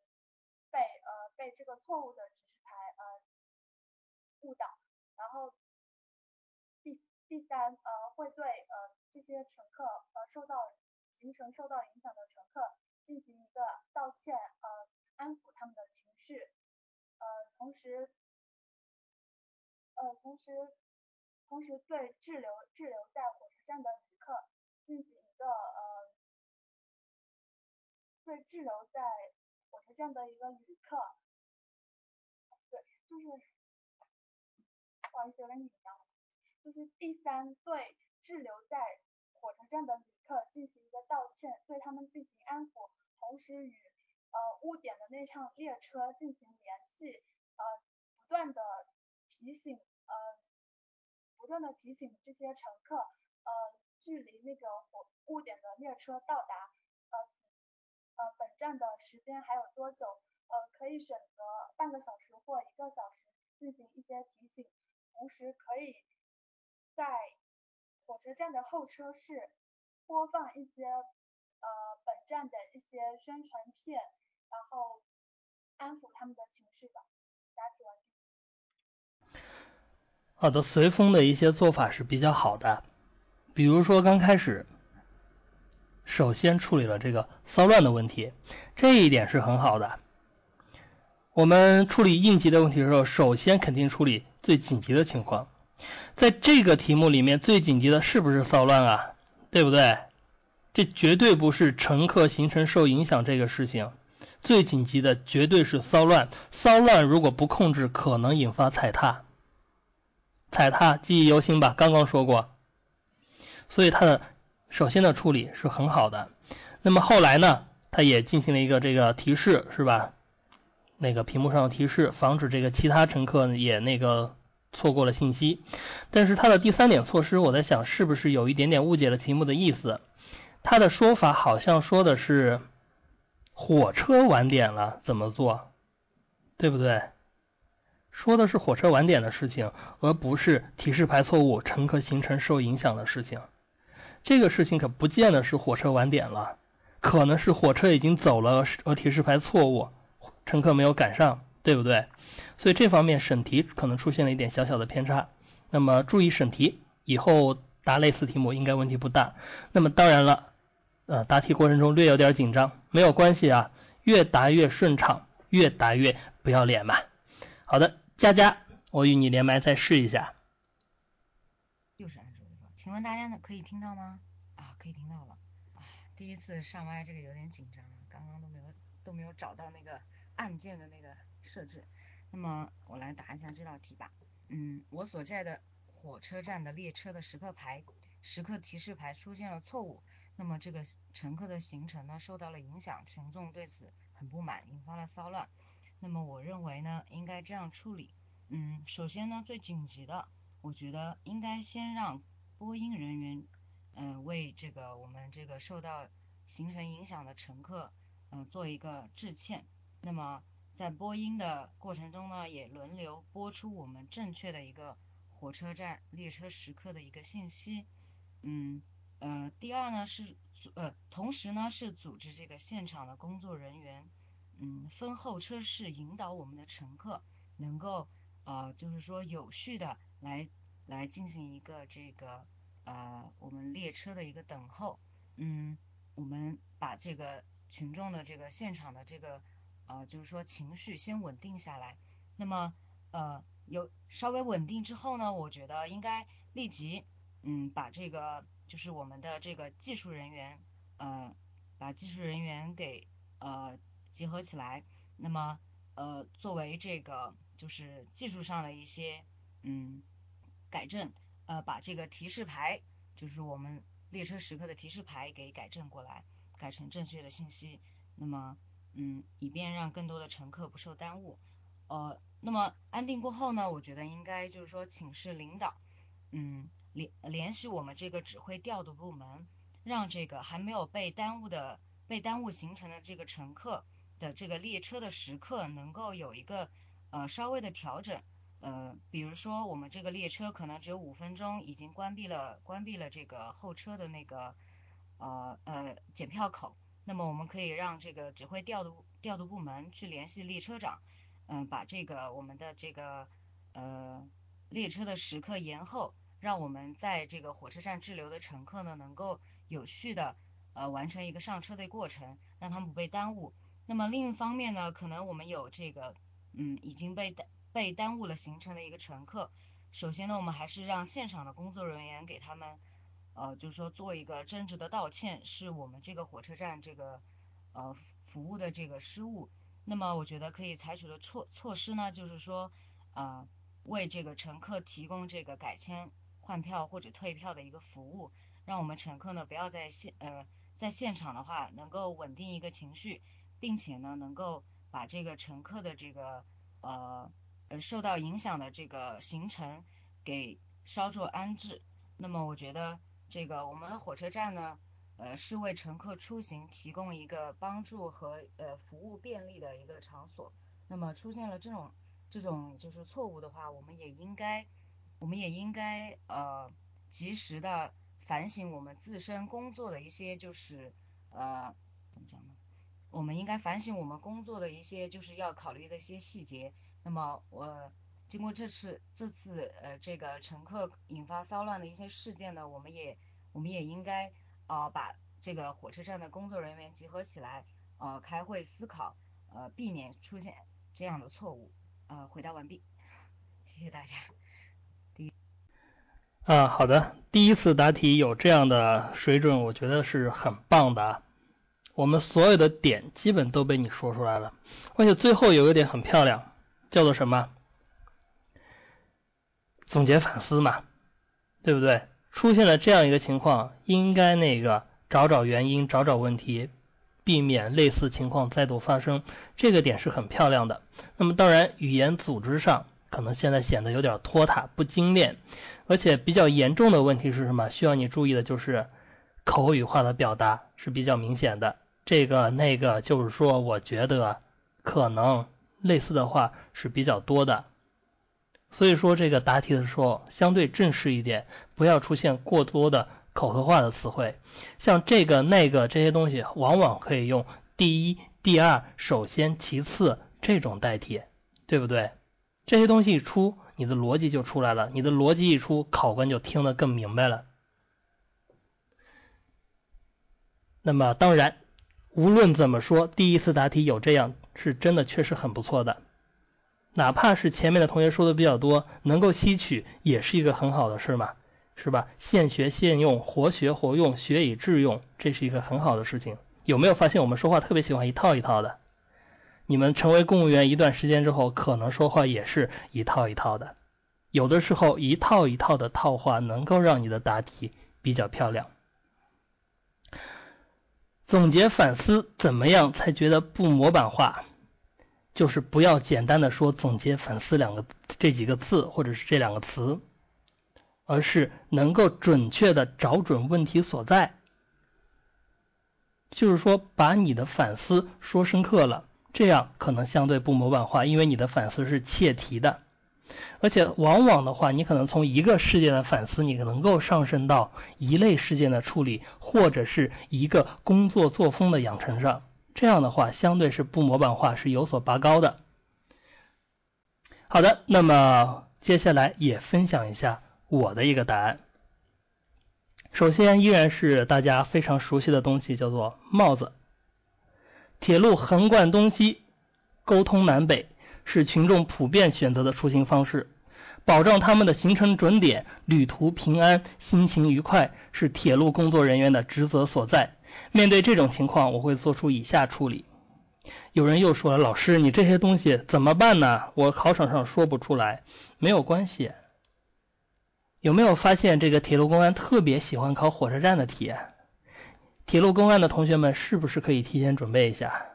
被呃被这个错误的指示牌呃误导。然后第第三呃会对呃这些乘客呃受到行程受到影响的乘客进行一个道歉呃安抚他们的情绪呃同时。呃，同时，同时对滞留滞留在火车站的旅客进行一个呃，对滞留在火车站的一个旅客，对，就是，不好意思，有点紧张，就是第三，对滞留在火车站的旅客进行一个道歉，对他们进行安抚，同时与呃误点的那趟列车进行联系，呃，不断的。提醒呃，不断的提醒这些乘客呃，距离那个火误点的列车到达呃呃本站的时间还有多久？呃，可以选择半个小时或一个小时进行一些提醒，同时可以在火车站的候车室播放一些呃本站的一些宣传片，然后安抚他们的情绪吧。好的，随风的一些做法是比较好的，比如说刚开始，首先处理了这个骚乱的问题，这一点是很好的。我们处理应急的问题的时候，首先肯定处理最紧急的情况。在这个题目里面，最紧急的是不是骚乱啊？对不对？这绝对不是乘客行程受影响这个事情，最紧急的绝对是骚乱。骚乱如果不控制，可能引发踩踏。踩踏记忆犹新吧，刚刚说过，所以它的首先的处理是很好的。那么后来呢，它也进行了一个这个提示，是吧？那个屏幕上的提示，防止这个其他乘客也那个错过了信息。但是它的第三点措施，我在想是不是有一点点误解了题目的意思？它的说法好像说的是火车晚点了怎么做，对不对？说的是火车晚点的事情，而不是提示牌错误、乘客行程受影响的事情。这个事情可不见得是火车晚点了，可能是火车已经走了，而提示牌错误，乘客没有赶上，对不对？所以这方面审题可能出现了一点小小的偏差。那么注意审题，以后答类似题目应该问题不大。那么当然了，呃，答题过程中略有点紧张，没有关系啊，越答越顺畅，越答越不要脸嘛。好的。佳佳，我与你连麦再试一下。又是安卓的请问大家呢可以听到吗？啊，可以听到了。啊，第一次上麦这个有点紧张，刚刚都没有都没有找到那个按键的那个设置。那么我来答一下这道题吧。嗯，我所在的火车站的列车的时刻牌、时刻提示牌出现了错误，那么这个乘客的行程呢受到了影响，群众对此很不满，引发了骚乱。那么我认为呢，应该这样处理。嗯，首先呢，最紧急的，我觉得应该先让播音人员，嗯，为这个我们这个受到行程影响的乘客，嗯，做一个致歉。那么在播音的过程中呢，也轮流播出我们正确的一个火车站列车时刻的一个信息。嗯，呃，第二呢是组，呃，同时呢是组织这个现场的工作人员。嗯，分候车室引导我们的乘客，能够呃，就是说有序的来来进行一个这个呃我们列车的一个等候。嗯，我们把这个群众的这个现场的这个呃就是说情绪先稳定下来。那么呃有稍微稳定之后呢，我觉得应该立即嗯把这个就是我们的这个技术人员呃把技术人员给呃。结合起来，那么呃作为这个就是技术上的一些嗯改正，呃把这个提示牌就是我们列车时刻的提示牌给改正过来，改成正确的信息，那么嗯以便让更多的乘客不受耽误，呃那么安定过后呢，我觉得应该就是说请示领导，嗯联联系我们这个指挥调度部门，让这个还没有被耽误的被耽误行程的这个乘客。的这个列车的时刻能够有一个呃稍微的调整，呃，比如说我们这个列车可能只有五分钟已经关闭了关闭了这个候车的那个呃呃检票口，那么我们可以让这个指挥调度调度部门去联系列车长，嗯，把这个我们的这个呃列车的时刻延后，让我们在这个火车站滞留的乘客呢能够有序的呃完成一个上车的过程，让他们不被耽误。那么另一方面呢，可能我们有这个，嗯，已经被耽被耽误了行程的一个乘客。首先呢，我们还是让现场的工作人员给他们，呃，就是说做一个真挚的道歉，是我们这个火车站这个，呃，服务的这个失误。那么我觉得可以采取的措措施呢，就是说，呃，为这个乘客提供这个改签、换票或者退票的一个服务，让我们乘客呢不要在现呃在现场的话，能够稳定一个情绪。并且呢，能够把这个乘客的这个呃呃受到影响的这个行程给稍作安置。那么我觉得这个我们火车站呢，呃是为乘客出行提供一个帮助和呃服务便利的一个场所。那么出现了这种这种就是错误的话，我们也应该我们也应该呃及时的反省我们自身工作的一些就是呃怎么讲呢？我们应该反省我们工作的一些就是要考虑的一些细节。那么我经过这次这次呃这个乘客引发骚乱的一些事件呢，我们也我们也应该呃把这个火车站的工作人员集合起来呃开会思考呃避免出现这样的错误。呃回答完毕，谢谢大家。第啊好的，第一次答题有这样的水准，我觉得是很棒的啊。我们所有的点基本都被你说出来了，而且最后有个点很漂亮，叫做什么？总结反思嘛，对不对？出现了这样一个情况，应该那个找找原因，找找问题，避免类似情况再度发生。这个点是很漂亮的。那么当然，语言组织上可能现在显得有点拖沓、不精炼，而且比较严重的问题是什么？需要你注意的就是口语化的表达是比较明显的。这个那个就是说，我觉得可能类似的话是比较多的，所以说这个答题的时候相对正式一点，不要出现过多的口头化的词汇，像这个那个这些东西，往往可以用第一、第二、首先、其次这种代替，对不对？这些东西一出，你的逻辑就出来了，你的逻辑一出，考官就听得更明白了。那么当然。无论怎么说，第一次答题有这样，是真的确实很不错的。哪怕是前面的同学说的比较多，能够吸取也是一个很好的事嘛。是吧？现学现用，活学活用，学以致用，这是一个很好的事情。有没有发现我们说话特别喜欢一套一套的？你们成为公务员一段时间之后，可能说话也是一套一套的。有的时候一套一套的套话能够让你的答题比较漂亮。总结反思，怎么样才觉得不模板化？就是不要简单的说“总结反思”两个这几个字或者是这两个词，而是能够准确的找准问题所在。就是说，把你的反思说深刻了。这样可能相对不模板化，因为你的反思是切题的，而且往往的话，你可能从一个事件的反思，你能够上升到一类事件的处理，或者是一个工作作风的养成上。这样的话，相对是不模板化，是有所拔高的。好的，那么接下来也分享一下我的一个答案。首先，依然是大家非常熟悉的东西，叫做帽子。铁路横贯东西，沟通南北，是群众普遍选择的出行方式。保障他们的行程准点、旅途平安、心情愉快，是铁路工作人员的职责所在。面对这种情况，我会做出以下处理。有人又说了，老师，你这些东西怎么办呢？我考场上说不出来。没有关系。有没有发现这个铁路公安特别喜欢考火车站的题？铁路公安的同学们是不是可以提前准备一下？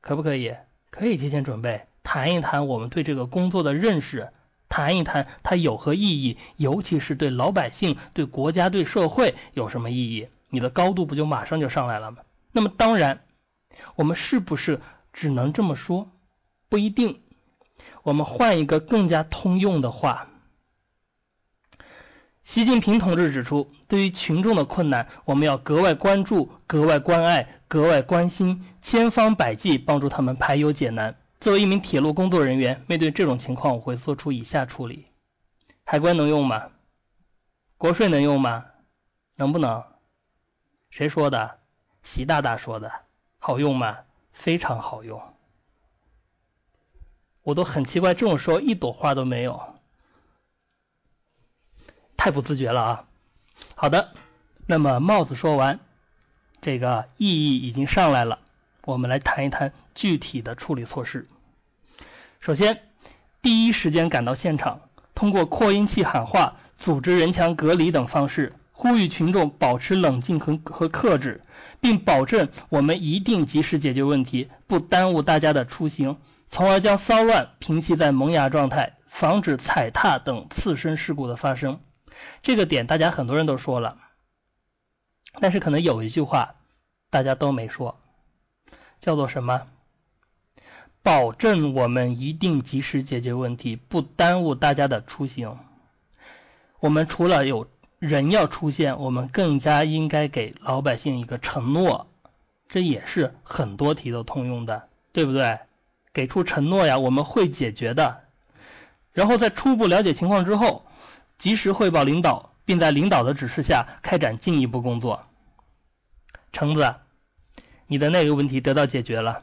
可不可以？可以提前准备，谈一谈我们对这个工作的认识，谈一谈它有何意义，尤其是对老百姓、对国家、对社会有什么意义？你的高度不就马上就上来了吗？那么当然，我们是不是只能这么说？不一定。我们换一个更加通用的话。习近平同志指出，对于群众的困难，我们要格外关注、格外关爱、格外关心，千方百计帮助他们排忧解难。作为一名铁路工作人员，面对这种情况，我会做出以下处理：海关能用吗？国税能用吗？能不能？谁说的？习大大说的。好用吗？非常好用。我都很奇怪，这种时候一朵花都没有。太不自觉了啊！好的，那么帽子说完，这个意义已经上来了，我们来谈一谈具体的处理措施。首先，第一时间赶到现场，通过扩音器喊话、组织人墙隔离等方式，呼吁群众保持冷静和和克制，并保证我们一定及时解决问题，不耽误大家的出行，从而将骚乱平息在萌芽状态，防止踩踏等次生事故的发生。这个点大家很多人都说了，但是可能有一句话大家都没说，叫做什么？保证我们一定及时解决问题，不耽误大家的出行。我们除了有人要出现，我们更加应该给老百姓一个承诺，这也是很多题都通用的，对不对？给出承诺呀，我们会解决的。然后在初步了解情况之后。及时汇报领导，并在领导的指示下开展进一步工作。橙子，你的那个问题得到解决了。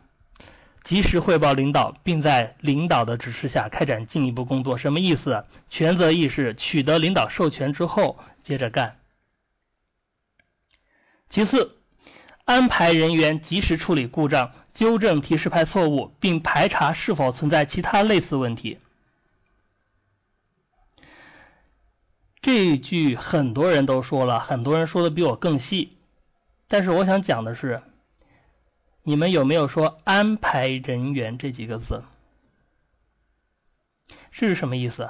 及时汇报领导，并在领导的指示下开展进一步工作，什么意思？权责意识，取得领导授权之后接着干。其次，安排人员及时处理故障，纠正提示牌错误，并排查是否存在其他类似问题。这一句很多人都说了，很多人说的比我更细，但是我想讲的是，你们有没有说安排人员这几个字？这是什么意思？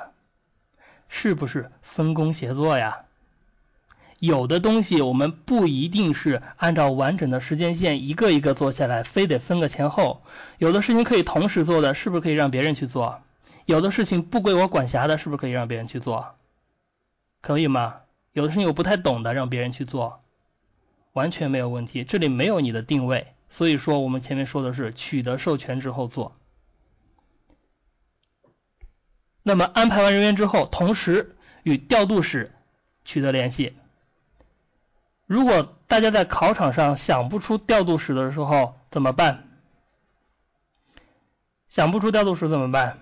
是不是分工协作呀？有的东西我们不一定是按照完整的时间线一个一个做下来，非得分个前后。有的事情可以同时做的，是不是可以让别人去做？有的事情不归我管辖的，是不是可以让别人去做？可以吗？有的事情我不太懂的，让别人去做，完全没有问题。这里没有你的定位，所以说我们前面说的是取得授权之后做。那么安排完人员之后，同时与调度室取得联系。如果大家在考场上想不出调度室的时候怎么办？想不出调度室怎么办？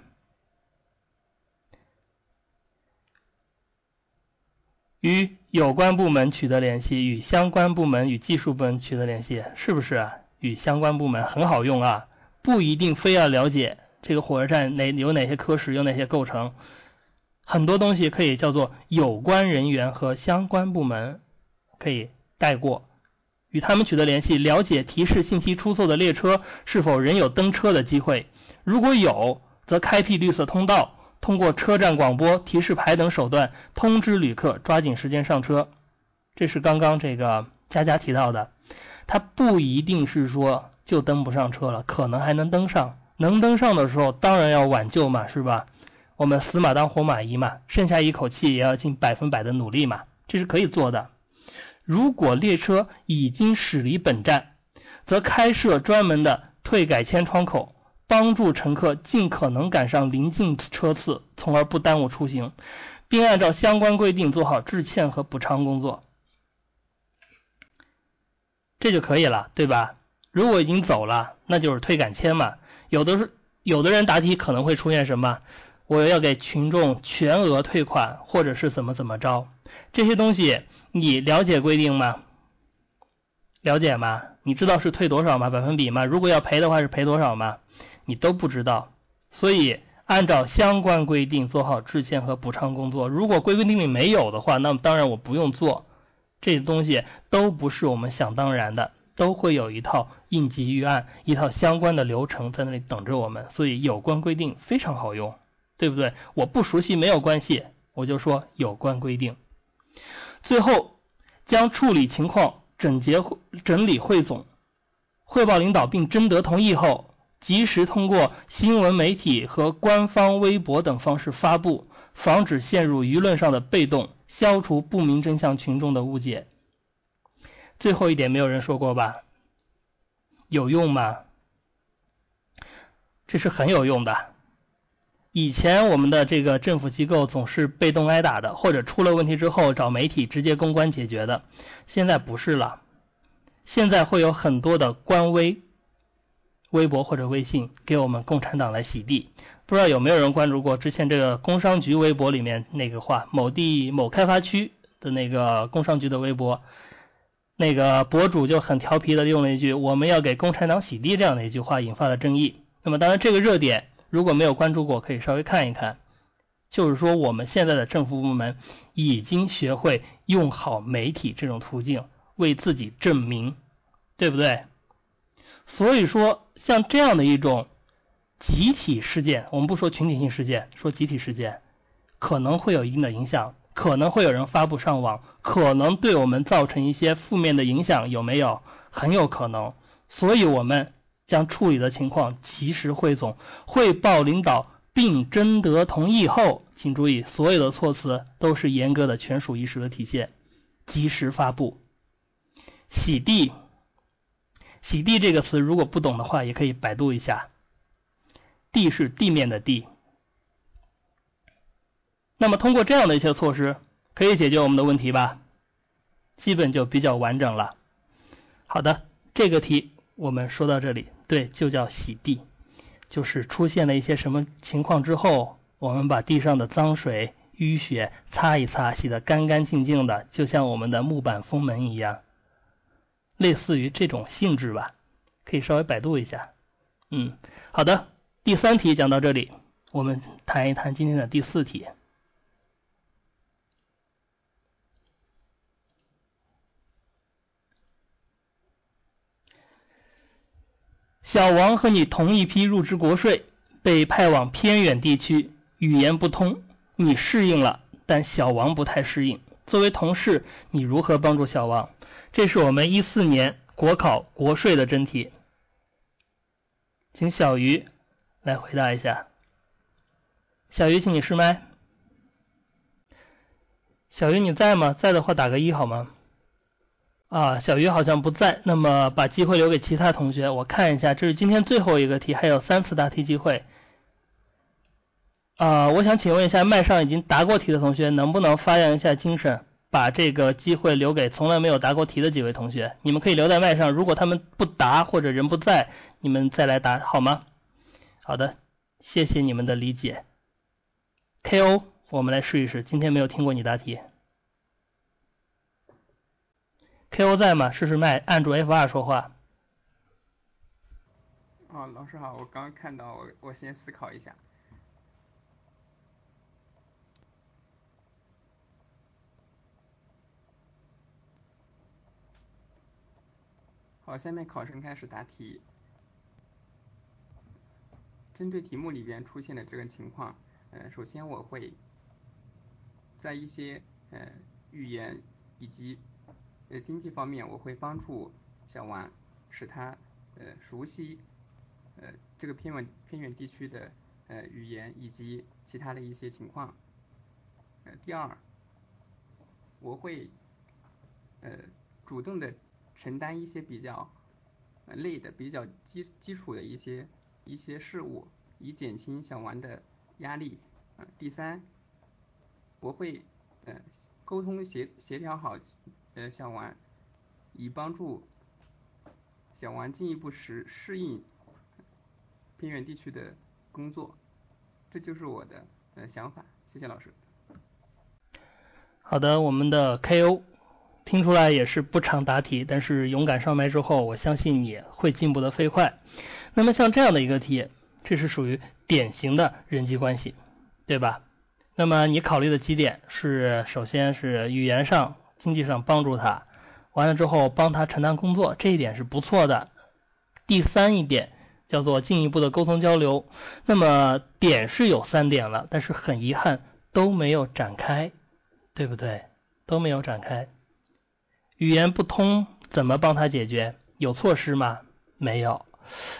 与有关部门取得联系，与相关部门与技术部门取得联系，是不是啊？与相关部门很好用啊，不一定非要了解这个火车站哪有哪些科室，有哪些构成，很多东西可以叫做有关人员和相关部门可以带过，与他们取得联系，了解提示信息出错的列车是否仍有登车的机会，如果有，则开辟绿色通道。通过车站广播、提示牌等手段通知旅客抓紧时间上车，这是刚刚这个佳佳提到的。它不一定是说就登不上车了，可能还能登上。能登上的时候，当然要挽救嘛，是吧？我们死马当活马医嘛，剩下一口气也要尽百分百的努力嘛，这是可以做的。如果列车已经驶离本站，则开设专门的退改签窗口。帮助乘客尽可能赶上临近车次，从而不耽误出行，并按照相关规定做好致歉和补偿工作，这就可以了，对吧？如果已经走了，那就是退改签嘛。有的是有的人答题可能会出现什么，我要给群众全额退款，或者是怎么怎么着，这些东西你了解规定吗？了解吗？你知道是退多少吗？百分比吗？如果要赔的话是赔多少吗？你都不知道，所以按照相关规定做好致歉和补偿工作。如果规规定里没有的话，那么当然我不用做。这些东西都不是我们想当然的，都会有一套应急预案、一套相关的流程在那里等着我们。所以有关规定非常好用，对不对？我不熟悉没有关系，我就说有关规定。最后将处理情况整洁整理汇总，汇报领导并征得同意后。及时通过新闻媒体和官方微博等方式发布，防止陷入舆论上的被动，消除不明真相群众的误解。最后一点没有人说过吧？有用吗？这是很有用的。以前我们的这个政府机构总是被动挨打的，或者出了问题之后找媒体直接公关解决的，现在不是了。现在会有很多的官微。微博或者微信给我们共产党来洗地，不知道有没有人关注过之前这个工商局微博里面那个话，某地某开发区的那个工商局的微博，那个博主就很调皮的用了一句“我们要给共产党洗地”这样的一句话，引发了争议。那么当然这个热点如果没有关注过，可以稍微看一看，就是说我们现在的政府部门已经学会用好媒体这种途径为自己证明，对不对？所以说。像这样的一种集体事件，我们不说群体性事件，说集体事件，可能会有一定的影响，可能会有人发布上网，可能对我们造成一些负面的影响，有没有？很有可能。所以我们将处理的情况及时汇总，汇报领导并征得同意后，请注意，所有的措辞都是严格的权属意识的体现，及时发布，洗地。洗地这个词，如果不懂的话，也可以百度一下。地是地面的地。那么通过这样的一些措施，可以解决我们的问题吧？基本就比较完整了。好的，这个题我们说到这里。对，就叫洗地，就是出现了一些什么情况之后，我们把地上的脏水、淤血擦一擦，洗得干干净净的，就像我们的木板封门一样。类似于这种性质吧，可以稍微百度一下。嗯，好的，第三题讲到这里，我们谈一谈今天的第四题。小王和你同一批入职国税，被派往偏远地区，语言不通，你适应了，但小王不太适应。作为同事，你如何帮助小王？这是我们一四年国考国税的真题，请小鱼来回答一下。小鱼，请你试麦。小鱼你在吗？在的话打个一好吗？啊，小鱼好像不在，那么把机会留给其他同学。我看一下，这是今天最后一个题，还有三次答题机会。啊，我想请问一下，麦上已经答过题的同学，能不能发扬一下精神？把这个机会留给从来没有答过题的几位同学，你们可以留在麦上。如果他们不答或者人不在，你们再来答好吗？好的，谢谢你们的理解。K.O. 我们来试一试，今天没有听过你答题。，K.O 在吗？试试麦，按住 F 二说话。哦，老师好，我刚看到，我我先思考一下。好，下面考生开始答题。针对题目里边出现的这个情况，呃，首先我会在一些呃语言以及呃经济方面，我会帮助小王，使他呃熟悉呃这个偏远偏远地区的呃语言以及其他的一些情况。呃，第二，我会呃主动的。承担一些比较累的、比较基基础的一些一些事务，以减轻小王的压力。呃，第三，我会呃沟通协协调好呃小王，以帮助小王进一步适适应偏远地区的工作。这就是我的呃想法，谢谢老师。好的，我们的 K.O。听出来也是不常答题，但是勇敢上麦之后，我相信你会进步的飞快。那么像这样的一个题，这是属于典型的人际关系，对吧？那么你考虑的几点是，首先是语言上、经济上帮助他，完了之后帮他承担工作，这一点是不错的。第三一点叫做进一步的沟通交流。那么点是有三点了，但是很遗憾都没有展开，对不对？都没有展开。语言不通怎么帮他解决？有措施吗？没有。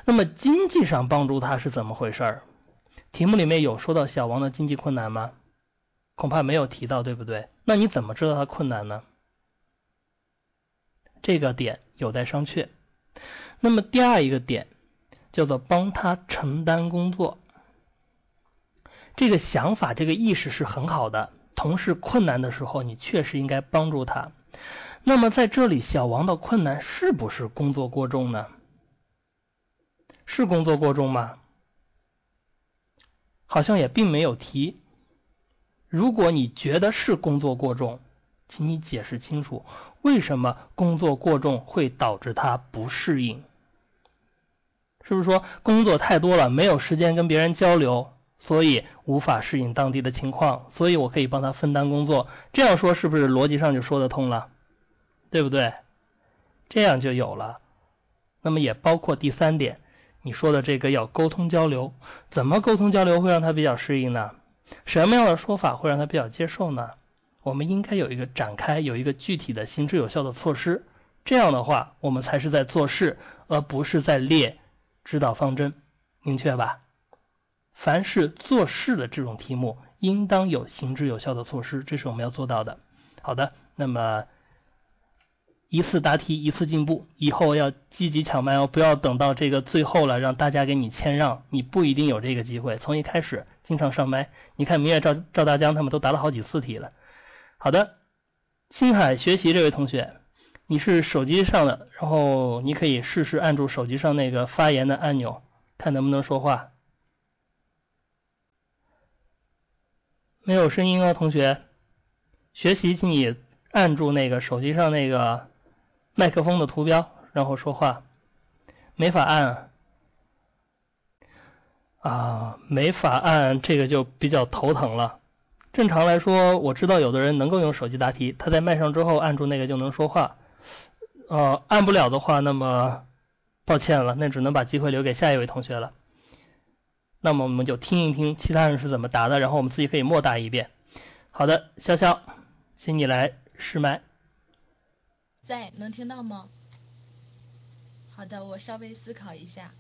那么经济上帮助他是怎么回事儿？题目里面有说到小王的经济困难吗？恐怕没有提到，对不对？那你怎么知道他困难呢？这个点有待商榷。那么第二一个点叫做帮他承担工作，这个想法、这个意识是很好的。同事困难的时候，你确实应该帮助他。那么在这里，小王的困难是不是工作过重呢？是工作过重吗？好像也并没有提。如果你觉得是工作过重，请你解释清楚，为什么工作过重会导致他不适应？是不是说工作太多了，没有时间跟别人交流，所以无法适应当地的情况？所以我可以帮他分担工作。这样说是不是逻辑上就说得通了？对不对？这样就有了。那么也包括第三点，你说的这个要沟通交流，怎么沟通交流会让他比较适应呢？什么样的说法会让他比较接受呢？我们应该有一个展开，有一个具体的行之有效的措施。这样的话，我们才是在做事，而不是在列指导方针，明确吧？凡是做事的这种题目，应当有行之有效的措施，这是我们要做到的。好的，那么。一次答题一次进步，以后要积极抢麦哦，不要等到这个最后了，让大家给你谦让，你不一定有这个机会。从一开始经常上麦，你看明月赵赵大江他们都答了好几次题了。好的，青海学习这位同学，你是手机上的，然后你可以试试按住手机上那个发言的按钮，看能不能说话。没有声音哦，同学，学习请你按住那个手机上那个。麦克风的图标，然后说话，没法按啊，没法按，这个就比较头疼了。正常来说，我知道有的人能够用手机答题，他在麦上之后按住那个就能说话。呃，按不了的话，那么抱歉了，那只能把机会留给下一位同学了。那么我们就听一听其他人是怎么答的，然后我们自己可以默答一遍。好的，潇潇，请你来试麦。在，能听到吗？好的，我稍微思考一下。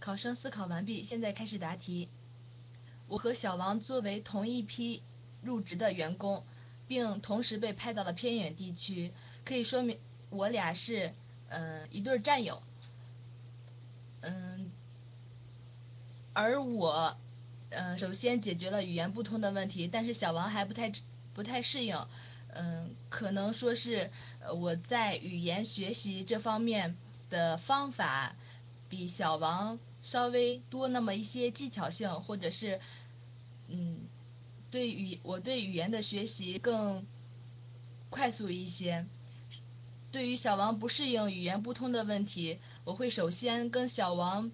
考生思考完毕，现在开始答题。我和小王作为同一批入职的员工，并同时被派到了偏远地区，可以说明我俩是嗯一对战友。嗯，而我，嗯，首先解决了语言不通的问题，但是小王还不太不太适应，嗯，可能说是我在语言学习这方面的方法比小王稍微多那么一些技巧性，或者是，嗯，对语我对语言的学习更快速一些。对于小王不适应语言不通的问题，我会首先跟小王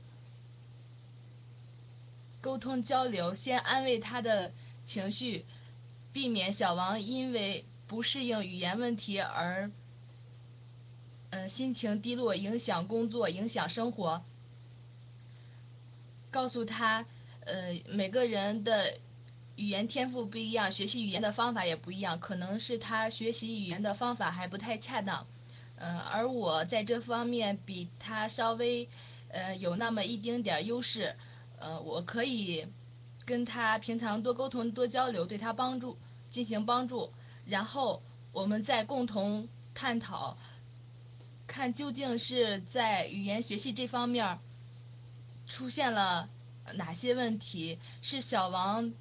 沟通交流，先安慰他的情绪，避免小王因为不适应语言问题而，嗯，心情低落，影响工作，影响生活。告诉他，呃，每个人的语言天赋不一样，学习语言的方法也不一样，可能是他学习语言的方法还不太恰当。嗯，而我在这方面比他稍微，呃，有那么一丁点儿优势，呃，我可以跟他平常多沟通多交流，对他帮助进行帮助，然后我们再共同探讨，看究竟是在语言学习这方面出现了哪些问题，是小王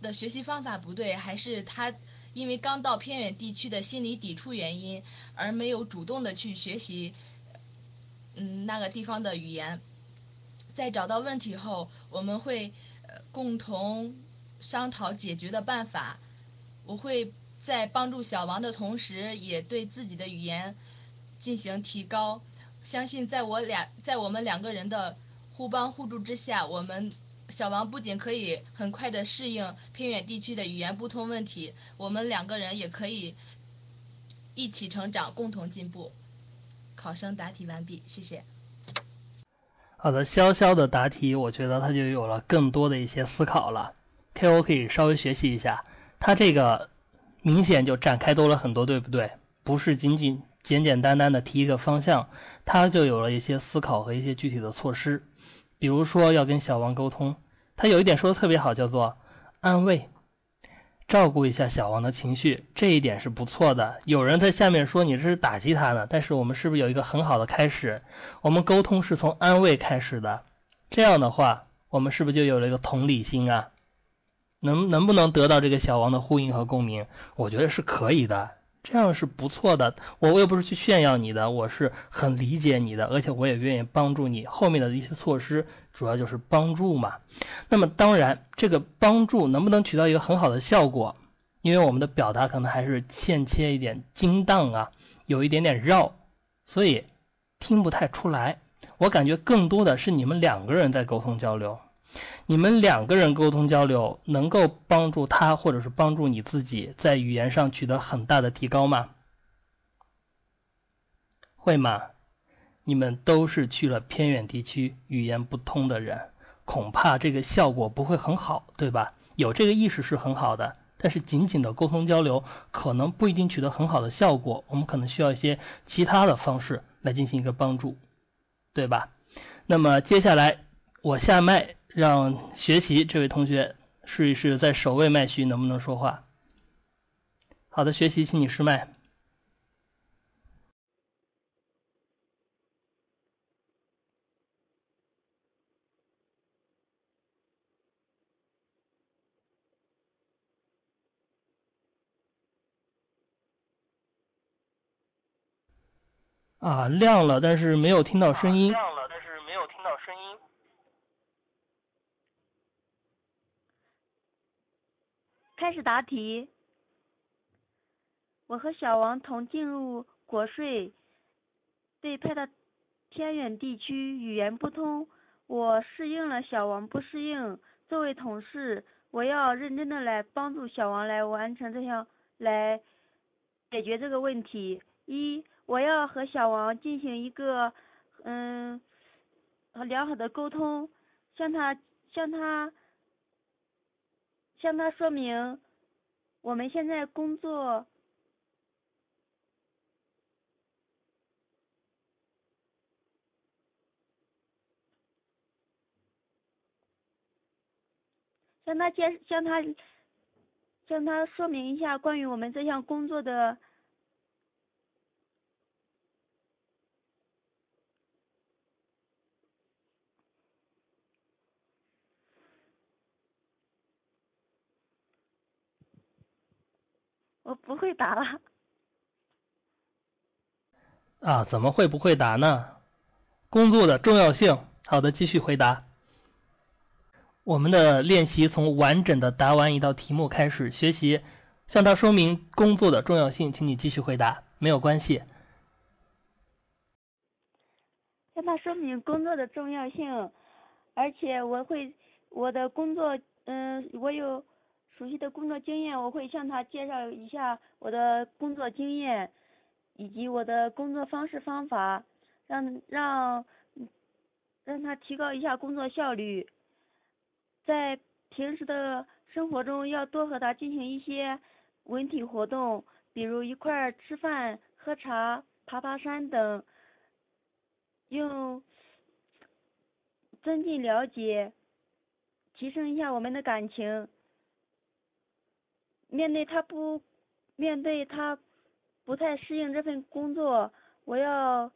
的学习方法不对，还是他。因为刚到偏远地区的心理抵触原因，而没有主动的去学习，嗯，那个地方的语言。在找到问题后，我们会共同商讨解决的办法。我会在帮助小王的同时，也对自己的语言进行提高。相信在我俩在我们两个人的互帮互助之下，我们。小王不仅可以很快的适应偏远地区的语言不通问题，我们两个人也可以一起成长，共同进步。考生答题完毕，谢谢。好的，潇潇的答题，我觉得他就有了更多的一些思考了。K.O. 可以稍微学习一下，他这个明显就展开多了很多，对不对？不是仅仅简简单单的提一个方向，他就有了一些思考和一些具体的措施。比如说要跟小王沟通，他有一点说的特别好，叫做安慰，照顾一下小王的情绪，这一点是不错的。有人在下面说你这是打击他呢，但是我们是不是有一个很好的开始？我们沟通是从安慰开始的，这样的话，我们是不是就有了一个同理心啊？能能不能得到这个小王的呼应和共鸣？我觉得是可以的。这样是不错的，我我又不是去炫耀你的，我是很理解你的，而且我也愿意帮助你。后面的一些措施主要就是帮助嘛。那么当然，这个帮助能不能起到一个很好的效果？因为我们的表达可能还是欠缺一点精当啊，有一点点绕，所以听不太出来。我感觉更多的是你们两个人在沟通交流。你们两个人沟通交流，能够帮助他或者是帮助你自己在语言上取得很大的提高吗？会吗？你们都是去了偏远地区，语言不通的人，恐怕这个效果不会很好，对吧？有这个意识是很好的，但是仅仅的沟通交流可能不一定取得很好的效果，我们可能需要一些其他的方式来进行一个帮助，对吧？那么接下来我下麦。让学习这位同学试一试，在首位麦序能不能说话？好的，学习，请你试麦。啊，亮了，但是没有听到声音。答题。我和小王同进入国税，被派到偏远地区，语言不通，我适应了，小王不适应。作为同事，我要认真的来帮助小王来完成这项，来解决这个问题。一，我要和小王进行一个嗯良好的沟通，向他向他。向他说明，我们现在工作，向他介向他向他说明一下关于我们这项工作的。我不会答了。啊，怎么会不会答呢？工作的重要性好的，继续回答。我们的练习从完整的答完一道题目开始学习，向他说明工作的重要性，请你继续回答，没有关系。向他说明工作的重要性，而且我会我的工作，嗯，我有熟悉的工作经验，我会向他介绍一下我的工作经验以及我的工作方式方法，让让让他提高一下工作效率。在平时的生活中，要多和他进行一些文体活动，比如一块儿吃饭、喝茶、爬爬山等，用增进了解，提升一下我们的感情。面对他不，面对他不太适应这份工作，我要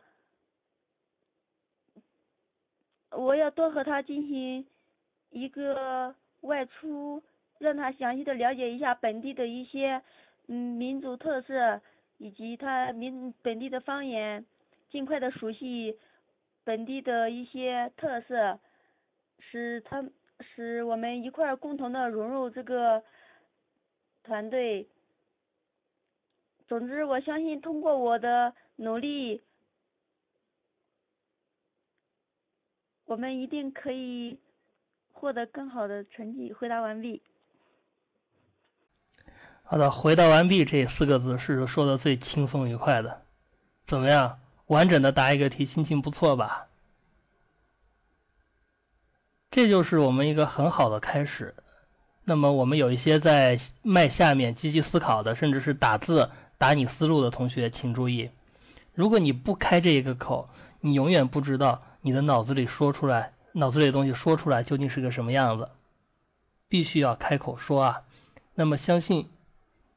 我要多和他进行。一个外出，让他详细的了解一下本地的一些嗯民族特色，以及他民本地的方言，尽快的熟悉本地的一些特色，使他使我们一块共同的融入这个团队。总之，我相信通过我的努力，我们一定可以。获得更好的成绩。回答完毕。好的，回答完毕这四个字是说的最轻松愉快的。怎么样？完整的答一个题，心情不错吧？这就是我们一个很好的开始。那么我们有一些在麦下面积极思考的，甚至是打字打你思路的同学，请注意，如果你不开这一个口，你永远不知道你的脑子里说出来。脑子里的东西说出来究竟是个什么样子？必须要开口说啊！那么相信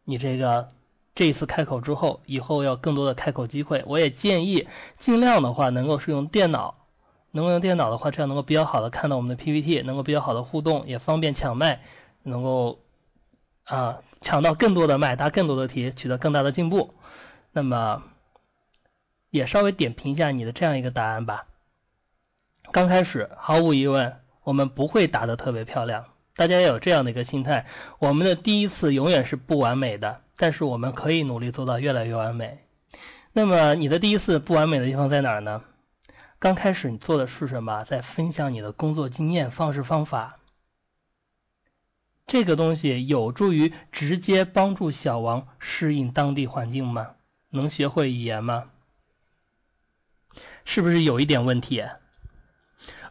你这个这一次开口之后，以后要更多的开口机会。我也建议尽量的话能够是用电脑，能够用电脑的话，这样能够比较好的看到我们的 PPT，能够比较好的互动，也方便抢麦，能够啊抢到更多的麦，答更多的题，取得更大的进步。那么也稍微点评一下你的这样一个答案吧。刚开始，毫无疑问，我们不会答得特别漂亮。大家要有这样的一个心态：我们的第一次永远是不完美的，但是我们可以努力做到越来越完美。那么，你的第一次不完美的地方在哪儿呢？刚开始你做的是什么？在分享你的工作经验、方式、方法。这个东西有助于直接帮助小王适应当地环境吗？能学会语言吗？是不是有一点问题？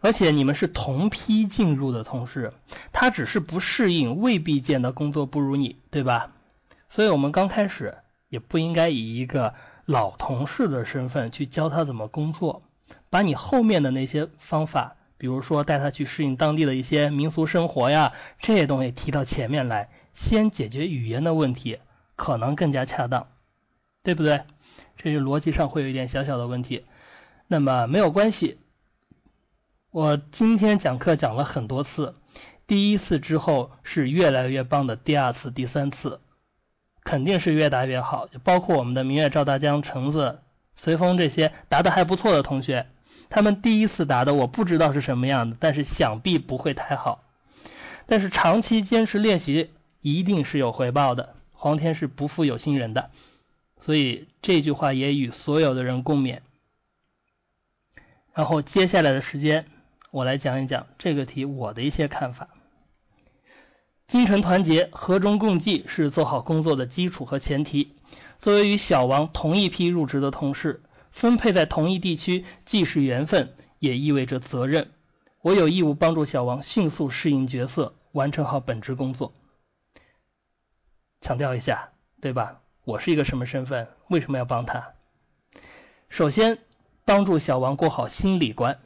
而且你们是同批进入的同事，他只是不适应，未必见得工作不如你，对吧？所以我们刚开始也不应该以一个老同事的身份去教他怎么工作，把你后面的那些方法，比如说带他去适应当地的一些民俗生活呀，这些东西提到前面来，先解决语言的问题，可能更加恰当，对不对？这是逻辑上会有一点小小的问题，那么没有关系。我今天讲课讲了很多次，第一次之后是越来越棒的，第二次、第三次肯定是越答越好。包括我们的明月照大江、橙子、随风这些答的还不错的同学，他们第一次答的我不知道是什么样的，但是想必不会太好。但是长期坚持练习一定是有回报的，皇天是不负有心人的，所以这句话也与所有的人共勉。然后接下来的时间。我来讲一讲这个题我的一些看法。精诚团结、和衷共济是做好工作的基础和前提。作为与小王同一批入职的同事，分配在同一地区，既是缘分，也意味着责任。我有义务帮助小王迅速适应角色，完成好本职工作。强调一下，对吧？我是一个什么身份？为什么要帮他？首先，帮助小王过好心理关。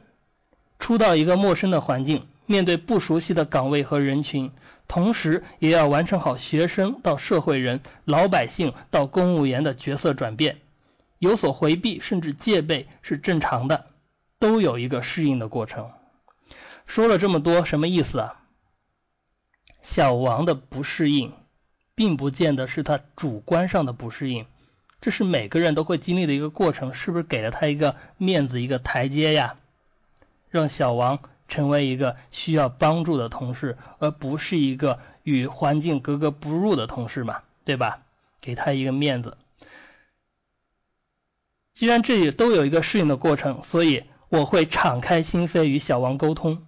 初到一个陌生的环境，面对不熟悉的岗位和人群，同时也要完成好学生到社会人、老百姓到公务员的角色转变。有所回避甚至戒备是正常的，都有一个适应的过程。说了这么多，什么意思啊？小王的不适应，并不见得是他主观上的不适应，这是每个人都会经历的一个过程，是不是给了他一个面子、一个台阶呀？让小王成为一个需要帮助的同事，而不是一个与环境格格不入的同事嘛，对吧？给他一个面子。既然这里都有一个适应的过程，所以我会敞开心扉与小王沟通，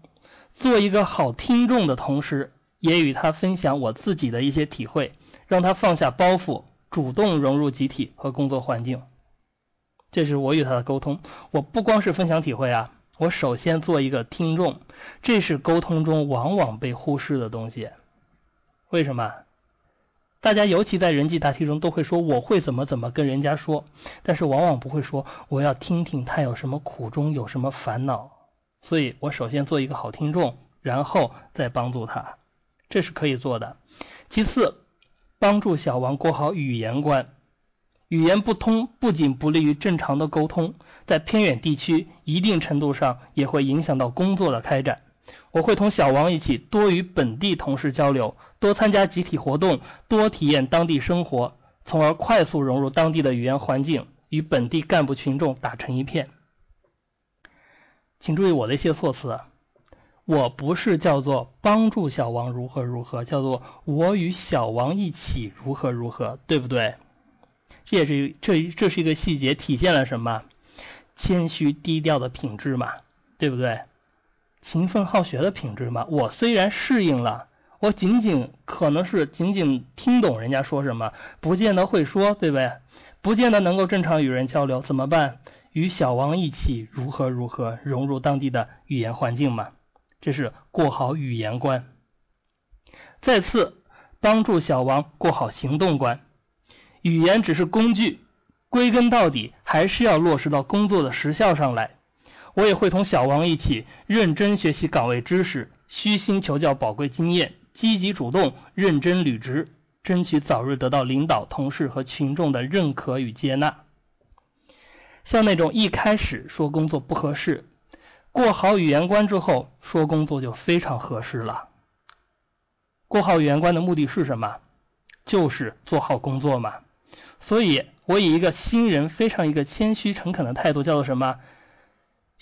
做一个好听众的同时，也与他分享我自己的一些体会，让他放下包袱，主动融入集体和工作环境。这是我与他的沟通。我不光是分享体会啊，我首先做一个听众，这是沟通中往往被忽视的东西。为什么？大家尤其在人际答题中都会说我会怎么怎么跟人家说，但是往往不会说我要听听他有什么苦衷，有什么烦恼。所以我首先做一个好听众，然后再帮助他，这是可以做的。其次，帮助小王过好语言关。语言不通不仅不利于正常的沟通，在偏远地区一定程度上也会影响到工作的开展。我会同小王一起多与本地同事交流，多参加集体活动，多体验当地生活，从而快速融入当地的语言环境，与本地干部群众打成一片。请注意我的一些措辞，我不是叫做帮助小王如何如何，叫做我与小王一起如何如何，对不对？这也是这这是一个细节，体现了什么？谦虚低调的品质嘛，对不对？勤奋好学的品质嘛，我虽然适应了，我仅仅可能是仅仅听懂人家说什么，不见得会说，对不对？不见得能够正常与人交流，怎么办？与小王一起如何如何融入当地的语言环境嘛，这是过好语言关。再次帮助小王过好行动关，语言只是工具，归根到底还是要落实到工作的实效上来。我也会同小王一起认真学习岗位知识，虚心求教宝贵经验，积极主动，认真履职，争取早日得到领导、同事和群众的认可与接纳。像那种一开始说工作不合适，过好语言关之后说工作就非常合适了。过好语言关的目的是什么？就是做好工作嘛。所以，我以一个新人非常一个谦虚诚恳的态度，叫做什么？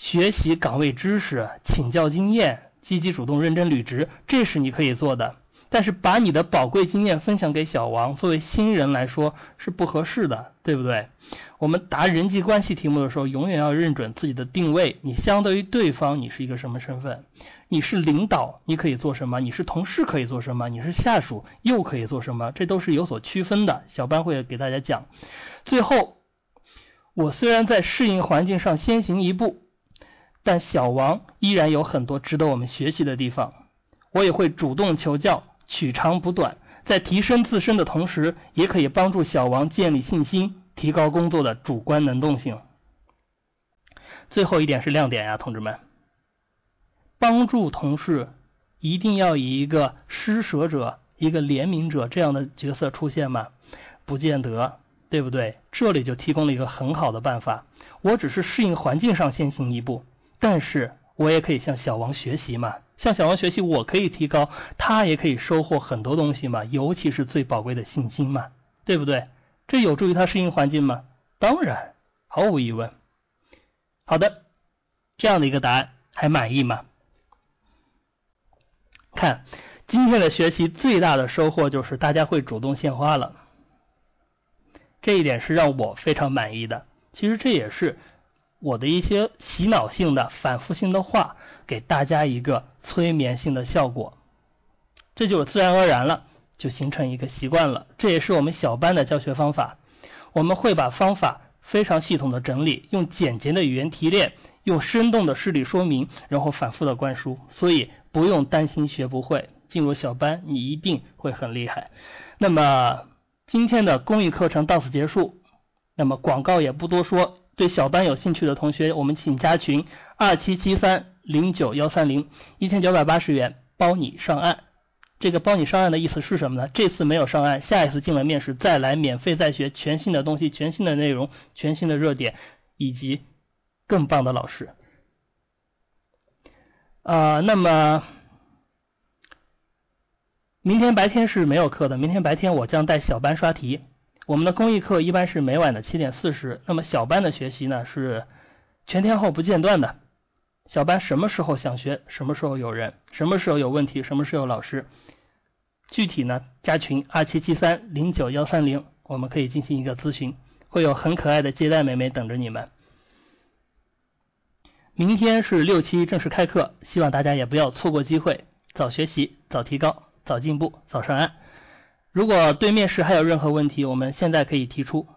学习岗位知识，请教经验，积极主动，认真履职，这是你可以做的。但是把你的宝贵经验分享给小王，作为新人来说是不合适的，对不对？我们答人际关系题目的时候，永远要认准自己的定位。你相对于对方，你是一个什么身份？你是领导，你可以做什么？你是同事可以做什么？你是下属又可以做什么？这都是有所区分的。小班会给大家讲。最后，我虽然在适应环境上先行一步。但小王依然有很多值得我们学习的地方，我也会主动求教，取长补短，在提升自身的同时，也可以帮助小王建立信心，提高工作的主观能动性。最后一点是亮点呀，同志们，帮助同事一定要以一个施舍者、一个怜悯者这样的角色出现吗？不见得，对不对？这里就提供了一个很好的办法，我只是适应环境上先行一步。但是我也可以向小王学习嘛，向小王学习，我可以提高，他也可以收获很多东西嘛，尤其是最宝贵的信心嘛，对不对？这有助于他适应环境吗？当然，毫无疑问。好的，这样的一个答案还满意吗？看今天的学习最大的收获就是大家会主动献花了，这一点是让我非常满意的。其实这也是。我的一些洗脑性的、反复性的话，给大家一个催眠性的效果，这就是自然而然了，就形成一个习惯了。这也是我们小班的教学方法，我们会把方法非常系统的整理，用简洁的语言提炼，用生动的事例说明，然后反复的灌输，所以不用担心学不会，进入小班你一定会很厉害。那么今天的公益课程到此结束，那么广告也不多说。对小班有兴趣的同学，我们请加群二七七三零九幺三零，一千九百八十元包你上岸。这个包你上岸的意思是什么呢？这次没有上岸，下一次进了面试再来，免费再学全新的东西、全新的内容、全新的热点以及更棒的老师。啊，那么明天白天是没有课的，明天白天我将带小班刷题。我们的公益课一般是每晚的七点四十，那么小班的学习呢是全天候不间断的。小班什么时候想学，什么时候有人，什么时候有问题，什么时候老师。具体呢，加群二七七三零九幺三零，我们可以进行一个咨询，会有很可爱的接待美眉等着你们。明天是六期正式开课，希望大家也不要错过机会，早学习，早提高，早进步，早上岸。如果对面试还有任何问题，我们现在可以提出。